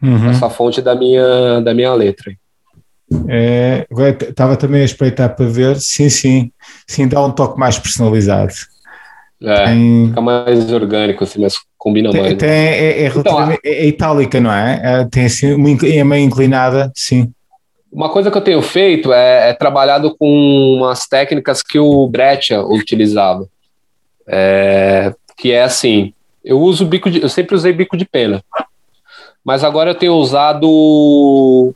Uhum. Essa fonte da minha, da minha letra. É, estava também a espreitar para ver, sim, sim, sim, dá um toque mais personalizado. É, tem... fica mais orgânico, assim, mas combina tem, mais. Tem, né? é, é, então, é, itálica, não é? é tem assim, uma, é meio inclinada, sim. Uma coisa que eu tenho feito é, é trabalhado com umas técnicas que o Breccia utilizava. É, que é assim, eu uso bico de, eu sempre usei bico de pena. Mas agora eu tenho usado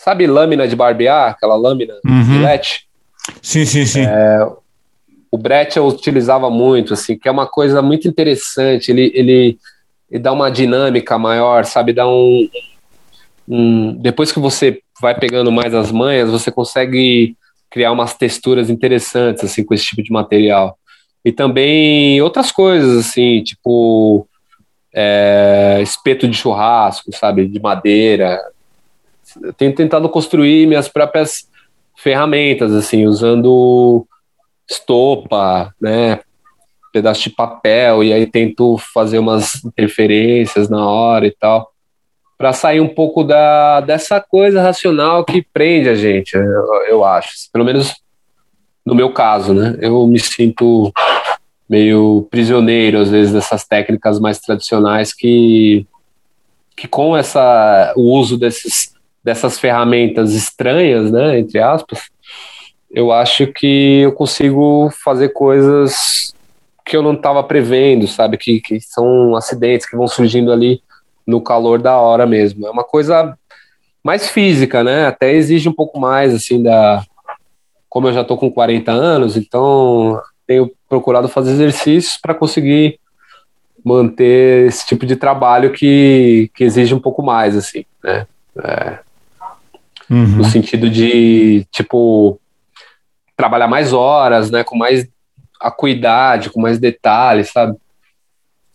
sabe lâmina de barbear, aquela lâmina uhum. filete? Sim, sim, sim. É, o Brett eu utilizava muito, assim, que é uma coisa muito interessante. Ele, ele, ele dá uma dinâmica maior, sabe? Dá um, um, Depois que você vai pegando mais as manhas, você consegue criar umas texturas interessantes, assim, com esse tipo de material. E também outras coisas, assim, tipo é, espeto de churrasco, sabe? De madeira. Eu tenho tentado construir minhas próprias ferramentas, assim, usando estopa, né? Pedaço de papel, e aí tento fazer umas interferências na hora e tal, para sair um pouco da, dessa coisa racional que prende a gente, eu, eu acho. Pelo menos no meu caso, né? Eu me sinto meio prisioneiro, às vezes, dessas técnicas mais tradicionais que, que com essa, o uso desses, dessas ferramentas estranhas, né, entre aspas, eu acho que eu consigo fazer coisas que eu não estava prevendo, sabe? Que, que são acidentes que vão surgindo ali no calor da hora mesmo. É uma coisa mais física, né? Até exige um pouco mais, assim, da. Como eu já tô com 40 anos, então tenho procurado fazer exercícios para conseguir manter esse tipo de trabalho que, que exige um pouco mais, assim, né? É, uhum. No sentido de, tipo, trabalhar mais horas, né, com mais acuidade, com mais detalhes, sabe?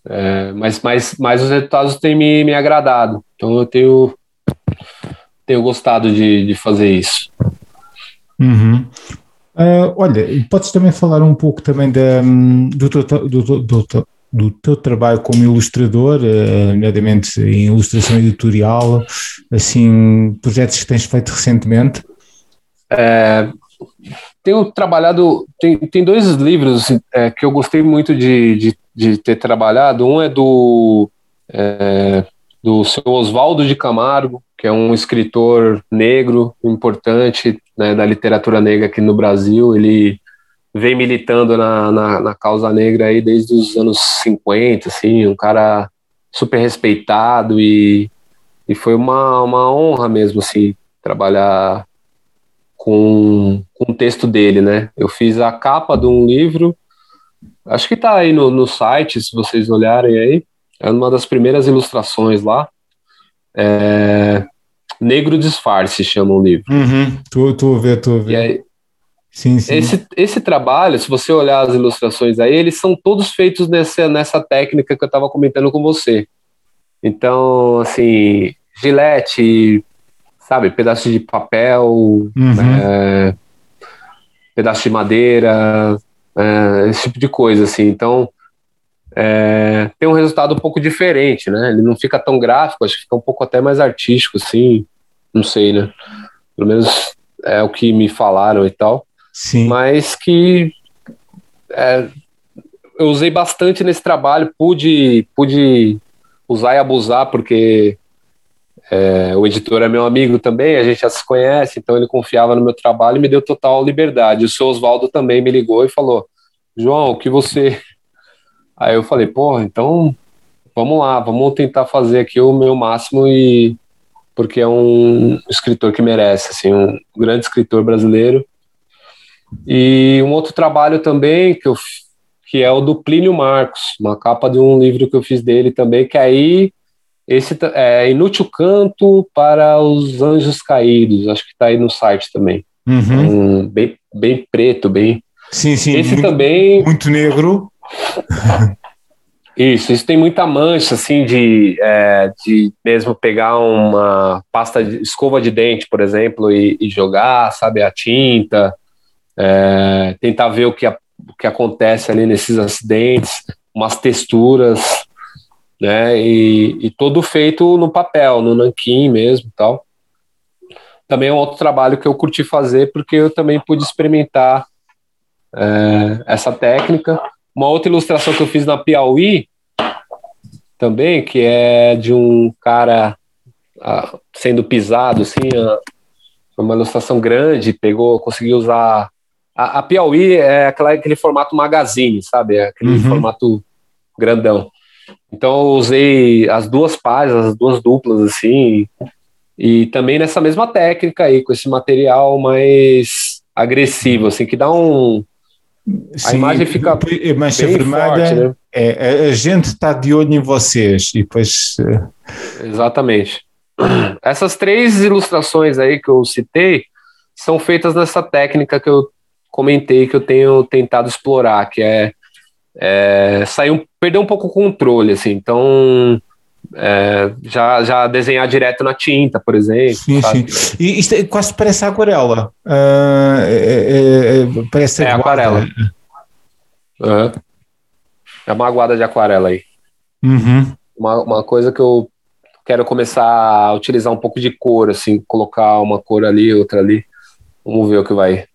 É, mas, mas, mas os resultados têm me, me agradado. Então eu tenho, tenho gostado de, de fazer isso. Uhum. Uh, olha, podes também falar um pouco também da, do, teu, do, do, do, do teu trabalho como ilustrador, uh, nomeadamente em ilustração editorial, assim, projetos que tens feito recentemente? É, tenho trabalhado, tem, tem dois livros é, que eu gostei muito de, de, de, ter trabalhado. Um é do, é, do seu Oswaldo de Camargo, que é um escritor negro importante né, da literatura negra aqui no Brasil. Ele vem militando na, na, na, causa negra aí desde os anos 50, assim, um cara super respeitado e, e foi uma, uma honra mesmo, assim, trabalhar com, com o texto dele, né? Eu fiz a capa de um livro, acho que tá aí no, no site, se vocês olharem aí, é uma das primeiras ilustrações lá. É, Negro Disfarce chama o livro. Uhum, a ver, tô a ver. Aí, sim, sim. Esse, esse trabalho, se você olhar as ilustrações aí, eles são todos feitos nessa, nessa técnica que eu estava comentando com você. Então, assim, gilete, sabe, pedaço de papel, uhum. é, pedaço de madeira, é, esse tipo de coisa, assim. Então, é, tem um resultado um pouco diferente, né? Ele não fica tão gráfico, acho que fica um pouco até mais artístico, assim. Não sei, né? Pelo menos é o que me falaram e tal. Sim. Mas que é, eu usei bastante nesse trabalho, pude, pude usar e abusar, porque é, o editor é meu amigo também, a gente já se conhece, então ele confiava no meu trabalho e me deu total liberdade. O seu Oswaldo também me ligou e falou: João, o que você. Aí eu falei: porra, então vamos lá, vamos tentar fazer aqui o meu máximo e. Porque é um escritor que merece, assim, um grande escritor brasileiro. E um outro trabalho também que eu que é o do Plínio Marcos, uma capa de um livro que eu fiz dele também, que aí esse é Inútil Canto para os Anjos Caídos, acho que está aí no site também. Uhum. Um, bem, bem preto, bem. Sim, sim. Esse muito, também. Muito negro. Isso, isso tem muita mancha, assim, de, é, de mesmo pegar uma pasta de escova de dente, por exemplo, e, e jogar, sabe, a tinta, é, tentar ver o que, a, o que acontece ali nesses acidentes, umas texturas né? E, e todo feito no papel, no nanquim mesmo, tal. Também é um outro trabalho que eu curti fazer porque eu também pude experimentar é, essa técnica uma outra ilustração que eu fiz na Piauí também, que é de um cara ah, sendo pisado, assim, ah, uma ilustração grande, pegou, conseguiu usar. A, a Piauí é aquela, aquele formato magazine, sabe? É aquele uhum. formato grandão. Então eu usei as duas páginas, as duas duplas, assim, e também nessa mesma técnica aí, com esse material mais agressivo, assim, que dá um. Sim, a imagem fica mancha vermelha, forte, né? é, a gente está de olho em vocês e depois. Eh, Exatamente. Essas três ilustrações aí que eu citei são feitas nessa técnica que eu comentei que eu tenho tentado explorar, que é, é sair um, perder um pouco o controle, assim. Então, é, já, já desenhar direto na tinta, por exemplo. Sim, sabe? sim. E isto é, quase parece aquarela. Uh, é, é, parece é aquarela. Uhum. É uma aguada de aquarela aí. Uhum. Uma, uma coisa que eu quero começar a utilizar um pouco de cor, assim, colocar uma cor ali, outra ali. Vamos ver o que vai,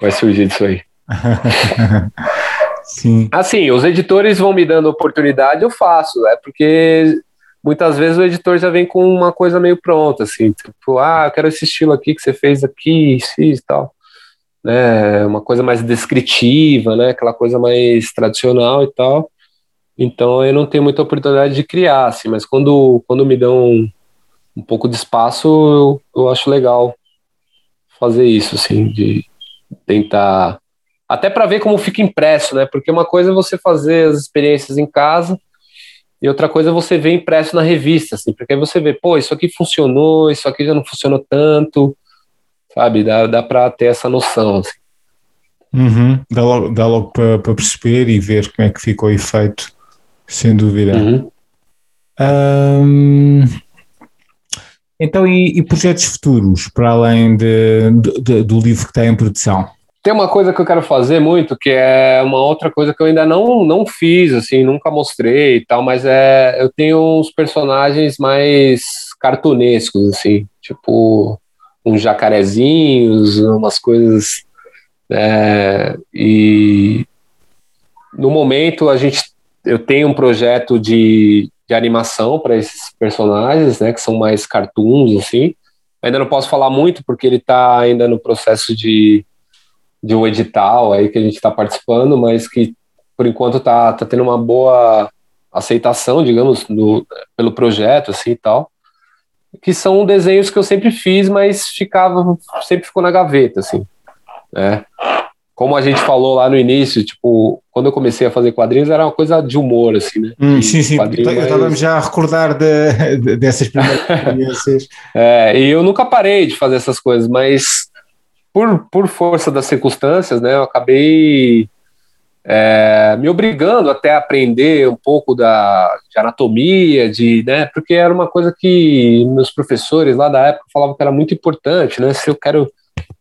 vai surgir disso aí. Sim. Assim, os editores vão me dando oportunidade, eu faço, é porque muitas vezes o editor já vem com uma coisa meio pronta, assim, tipo, ah, eu quero esse estilo aqui que você fez aqui, isso e tal, né, uma coisa mais descritiva, né, aquela coisa mais tradicional e tal, então eu não tenho muita oportunidade de criar, assim, mas quando, quando me dão um, um pouco de espaço, eu, eu acho legal fazer isso, assim, de tentar até para ver como fica impresso, né? Porque uma coisa é você fazer as experiências em casa e outra coisa é você ver impresso na revista, assim, porque aí você vê, pô, isso aqui funcionou, isso aqui já não funcionou tanto, sabe? Dá, dá para ter essa noção, assim. Uhum. Dá logo, dá logo para perceber e ver como é que ficou o efeito, sem dúvida. Uhum. Um, então, e, e, projetos futuros, para além de, de, de, do livro que está em produção? Tem uma coisa que eu quero fazer muito, que é uma outra coisa que eu ainda não, não fiz, assim, nunca mostrei e tal, mas é eu tenho uns personagens mais cartunescos, assim, tipo uns jacarezinhos, umas coisas. É, e no momento a gente eu tenho um projeto de, de animação para esses personagens, né, que são mais cartoons, assim. Ainda não posso falar muito porque ele está ainda no processo de de um edital aí que a gente está participando, mas que por enquanto está tá tendo uma boa aceitação, digamos, do, pelo projeto assim e tal. Que são desenhos que eu sempre fiz, mas ficava sempre ficou na gaveta assim, né? Como a gente falou lá no início, tipo, quando eu comecei a fazer quadrinhos era uma coisa de humor, assim, né? Hum, sim, sim, estávamos já a recordar de, de, dessas primeiras experiências. é, e eu nunca parei de fazer essas coisas, mas por, por força das circunstâncias, né, eu acabei é, me obrigando até a aprender um pouco da, de anatomia, de, né, porque era uma coisa que meus professores lá da época falavam que era muito importante, né, se eu quero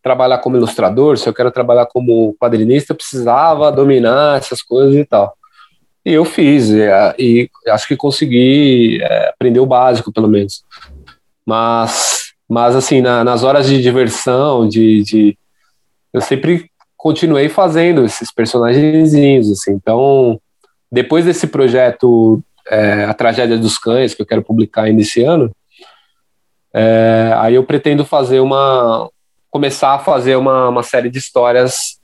trabalhar como ilustrador, se eu quero trabalhar como quadrinista, eu precisava dominar essas coisas e tal. E eu fiz, e, e acho que consegui é, aprender o básico, pelo menos. Mas mas, assim, na, nas horas de diversão, de, de, eu sempre continuei fazendo esses personagenzinhos, assim. Então, depois desse projeto é, A Tragédia dos Cães, que eu quero publicar ainda esse ano, é, aí eu pretendo fazer uma... começar a fazer uma, uma série de histórias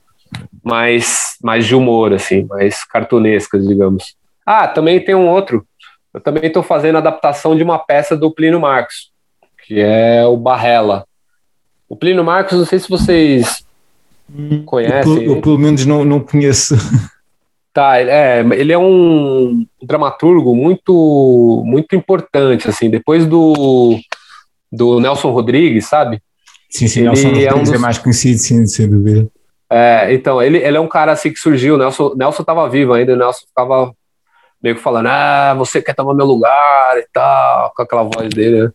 mais, mais de humor, assim, mais cartunescas, digamos. Ah, também tem um outro. Eu também estou fazendo adaptação de uma peça do Plínio Marcos que é o Barrela. O Plínio Marcos, não sei se vocês conhecem. Eu, eu, pelo menos não, não conheço. Tá, é, ele é um dramaturgo muito muito importante, assim, depois do, do Nelson Rodrigues, sabe? Sim, sim, ele Nelson Rodrigues é, um dos... é mais conhecido, sim, sem dúvida. É, então, ele, ele é um cara assim que surgiu, Nelson, Nelson tava vivo ainda, o Nelson ficava meio que falando, ah, você quer tomar meu lugar e tal, com aquela voz dele, né?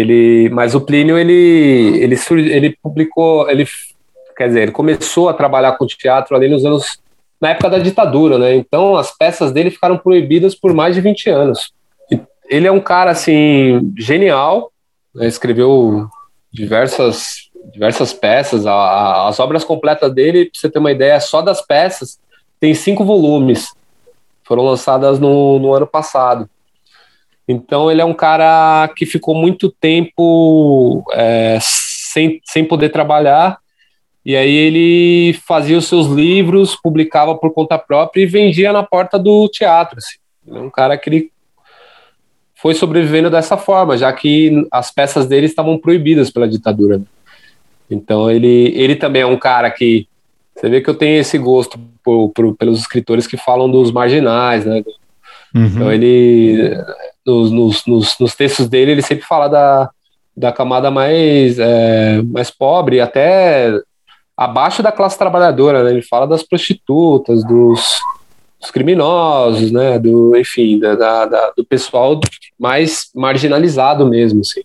Ele, mas o Plínio ele, ele, ele publicou, ele quer dizer, ele começou a trabalhar com teatro ali nos anos na época da ditadura, né? Então as peças dele ficaram proibidas por mais de 20 anos. Ele é um cara assim genial, né? escreveu diversas diversas peças, a, a, as obras completas dele, para você ter uma ideia, só das peças tem cinco volumes, foram lançadas no, no ano passado. Então ele é um cara que ficou muito tempo é, sem, sem poder trabalhar, e aí ele fazia os seus livros, publicava por conta própria e vendia na porta do teatro. Assim. Ele é um cara que ele foi sobrevivendo dessa forma, já que as peças dele estavam proibidas pela ditadura. Então ele, ele também é um cara que você vê que eu tenho esse gosto por, por, pelos escritores que falam dos marginais, né? Uhum. Então ele nos, nos, nos, nos, textos dele ele sempre fala da, da camada mais é, mais pobre, até abaixo da classe trabalhadora, né? Ele fala das prostitutas, dos, dos criminosos, né? Do enfim, da, da, da, do pessoal mais marginalizado mesmo, assim.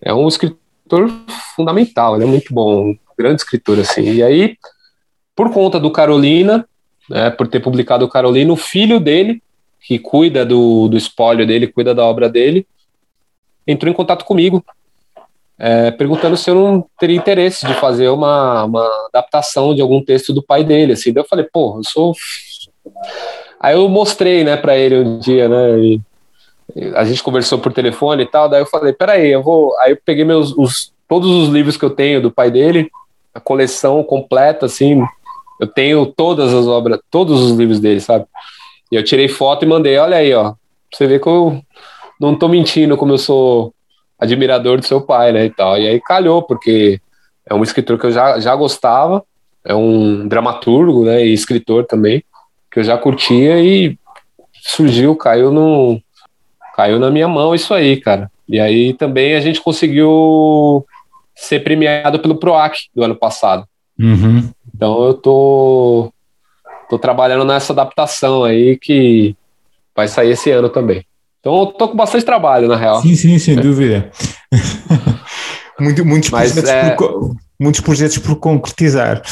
É um escritor fundamental, ele é muito bom, um grande escritor assim. E aí por conta do Carolina, né, por ter publicado o Carolina, o filho dele, que cuida do, do espólio dele, cuida da obra dele, entrou em contato comigo, é, perguntando se eu não teria interesse de fazer uma, uma adaptação de algum texto do pai dele, assim. Daí eu falei, pô, eu sou... Aí eu mostrei, né, para ele um dia, né, e a gente conversou por telefone e tal, daí eu falei, peraí, eu vou... Aí eu peguei meus, os, todos os livros que eu tenho do pai dele, a coleção completa, assim, eu tenho todas as obras, todos os livros dele, sabe? E eu tirei foto e mandei, olha aí, ó. Você vê que eu não tô mentindo como eu sou admirador do seu pai, né, e tal. E aí calhou, porque é um escritor que eu já, já gostava, é um dramaturgo, né, e escritor também, que eu já curtia e surgiu, caiu no caiu na minha mão isso aí, cara. E aí também a gente conseguiu ser premiado pelo PROAC do ano passado. Uhum. Então eu tô, tô trabalhando nessa adaptação aí que vai sair esse ano também. Então eu tô com bastante trabalho, na real. Sim, sim, sem dúvida. Muito, muitos, Mas, projetos é... por, muitos projetos por concretizar.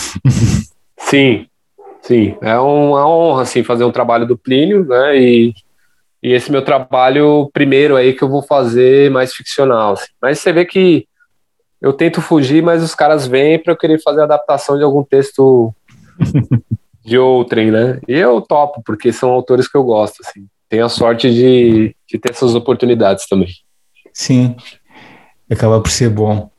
Sim, sim. É uma honra assim, fazer um trabalho do Plínio, né? E, e esse meu trabalho primeiro aí que eu vou fazer mais ficcional. Assim. Mas você vê que eu tento fugir, mas os caras vêm para eu querer fazer adaptação de algum texto de outrem, né? E eu topo, porque são autores que eu gosto, assim. Tenho a sorte de, de ter essas oportunidades também. Sim, acaba por ser bom.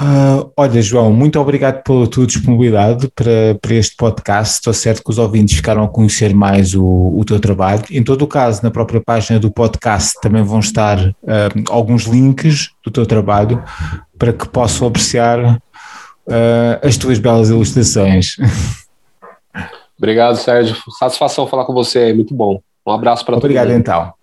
Uh, olha, João, muito obrigado pela tua disponibilidade para, para este podcast. Estou certo que os ouvintes ficaram a conhecer mais o, o teu trabalho. Em todo o caso, na própria página do podcast também vão estar uh, alguns links do teu trabalho para que possam apreciar uh, as tuas belas ilustrações. Obrigado, Sérgio. Satisfação falar com você, muito bom. Um abraço para Obrigado, então.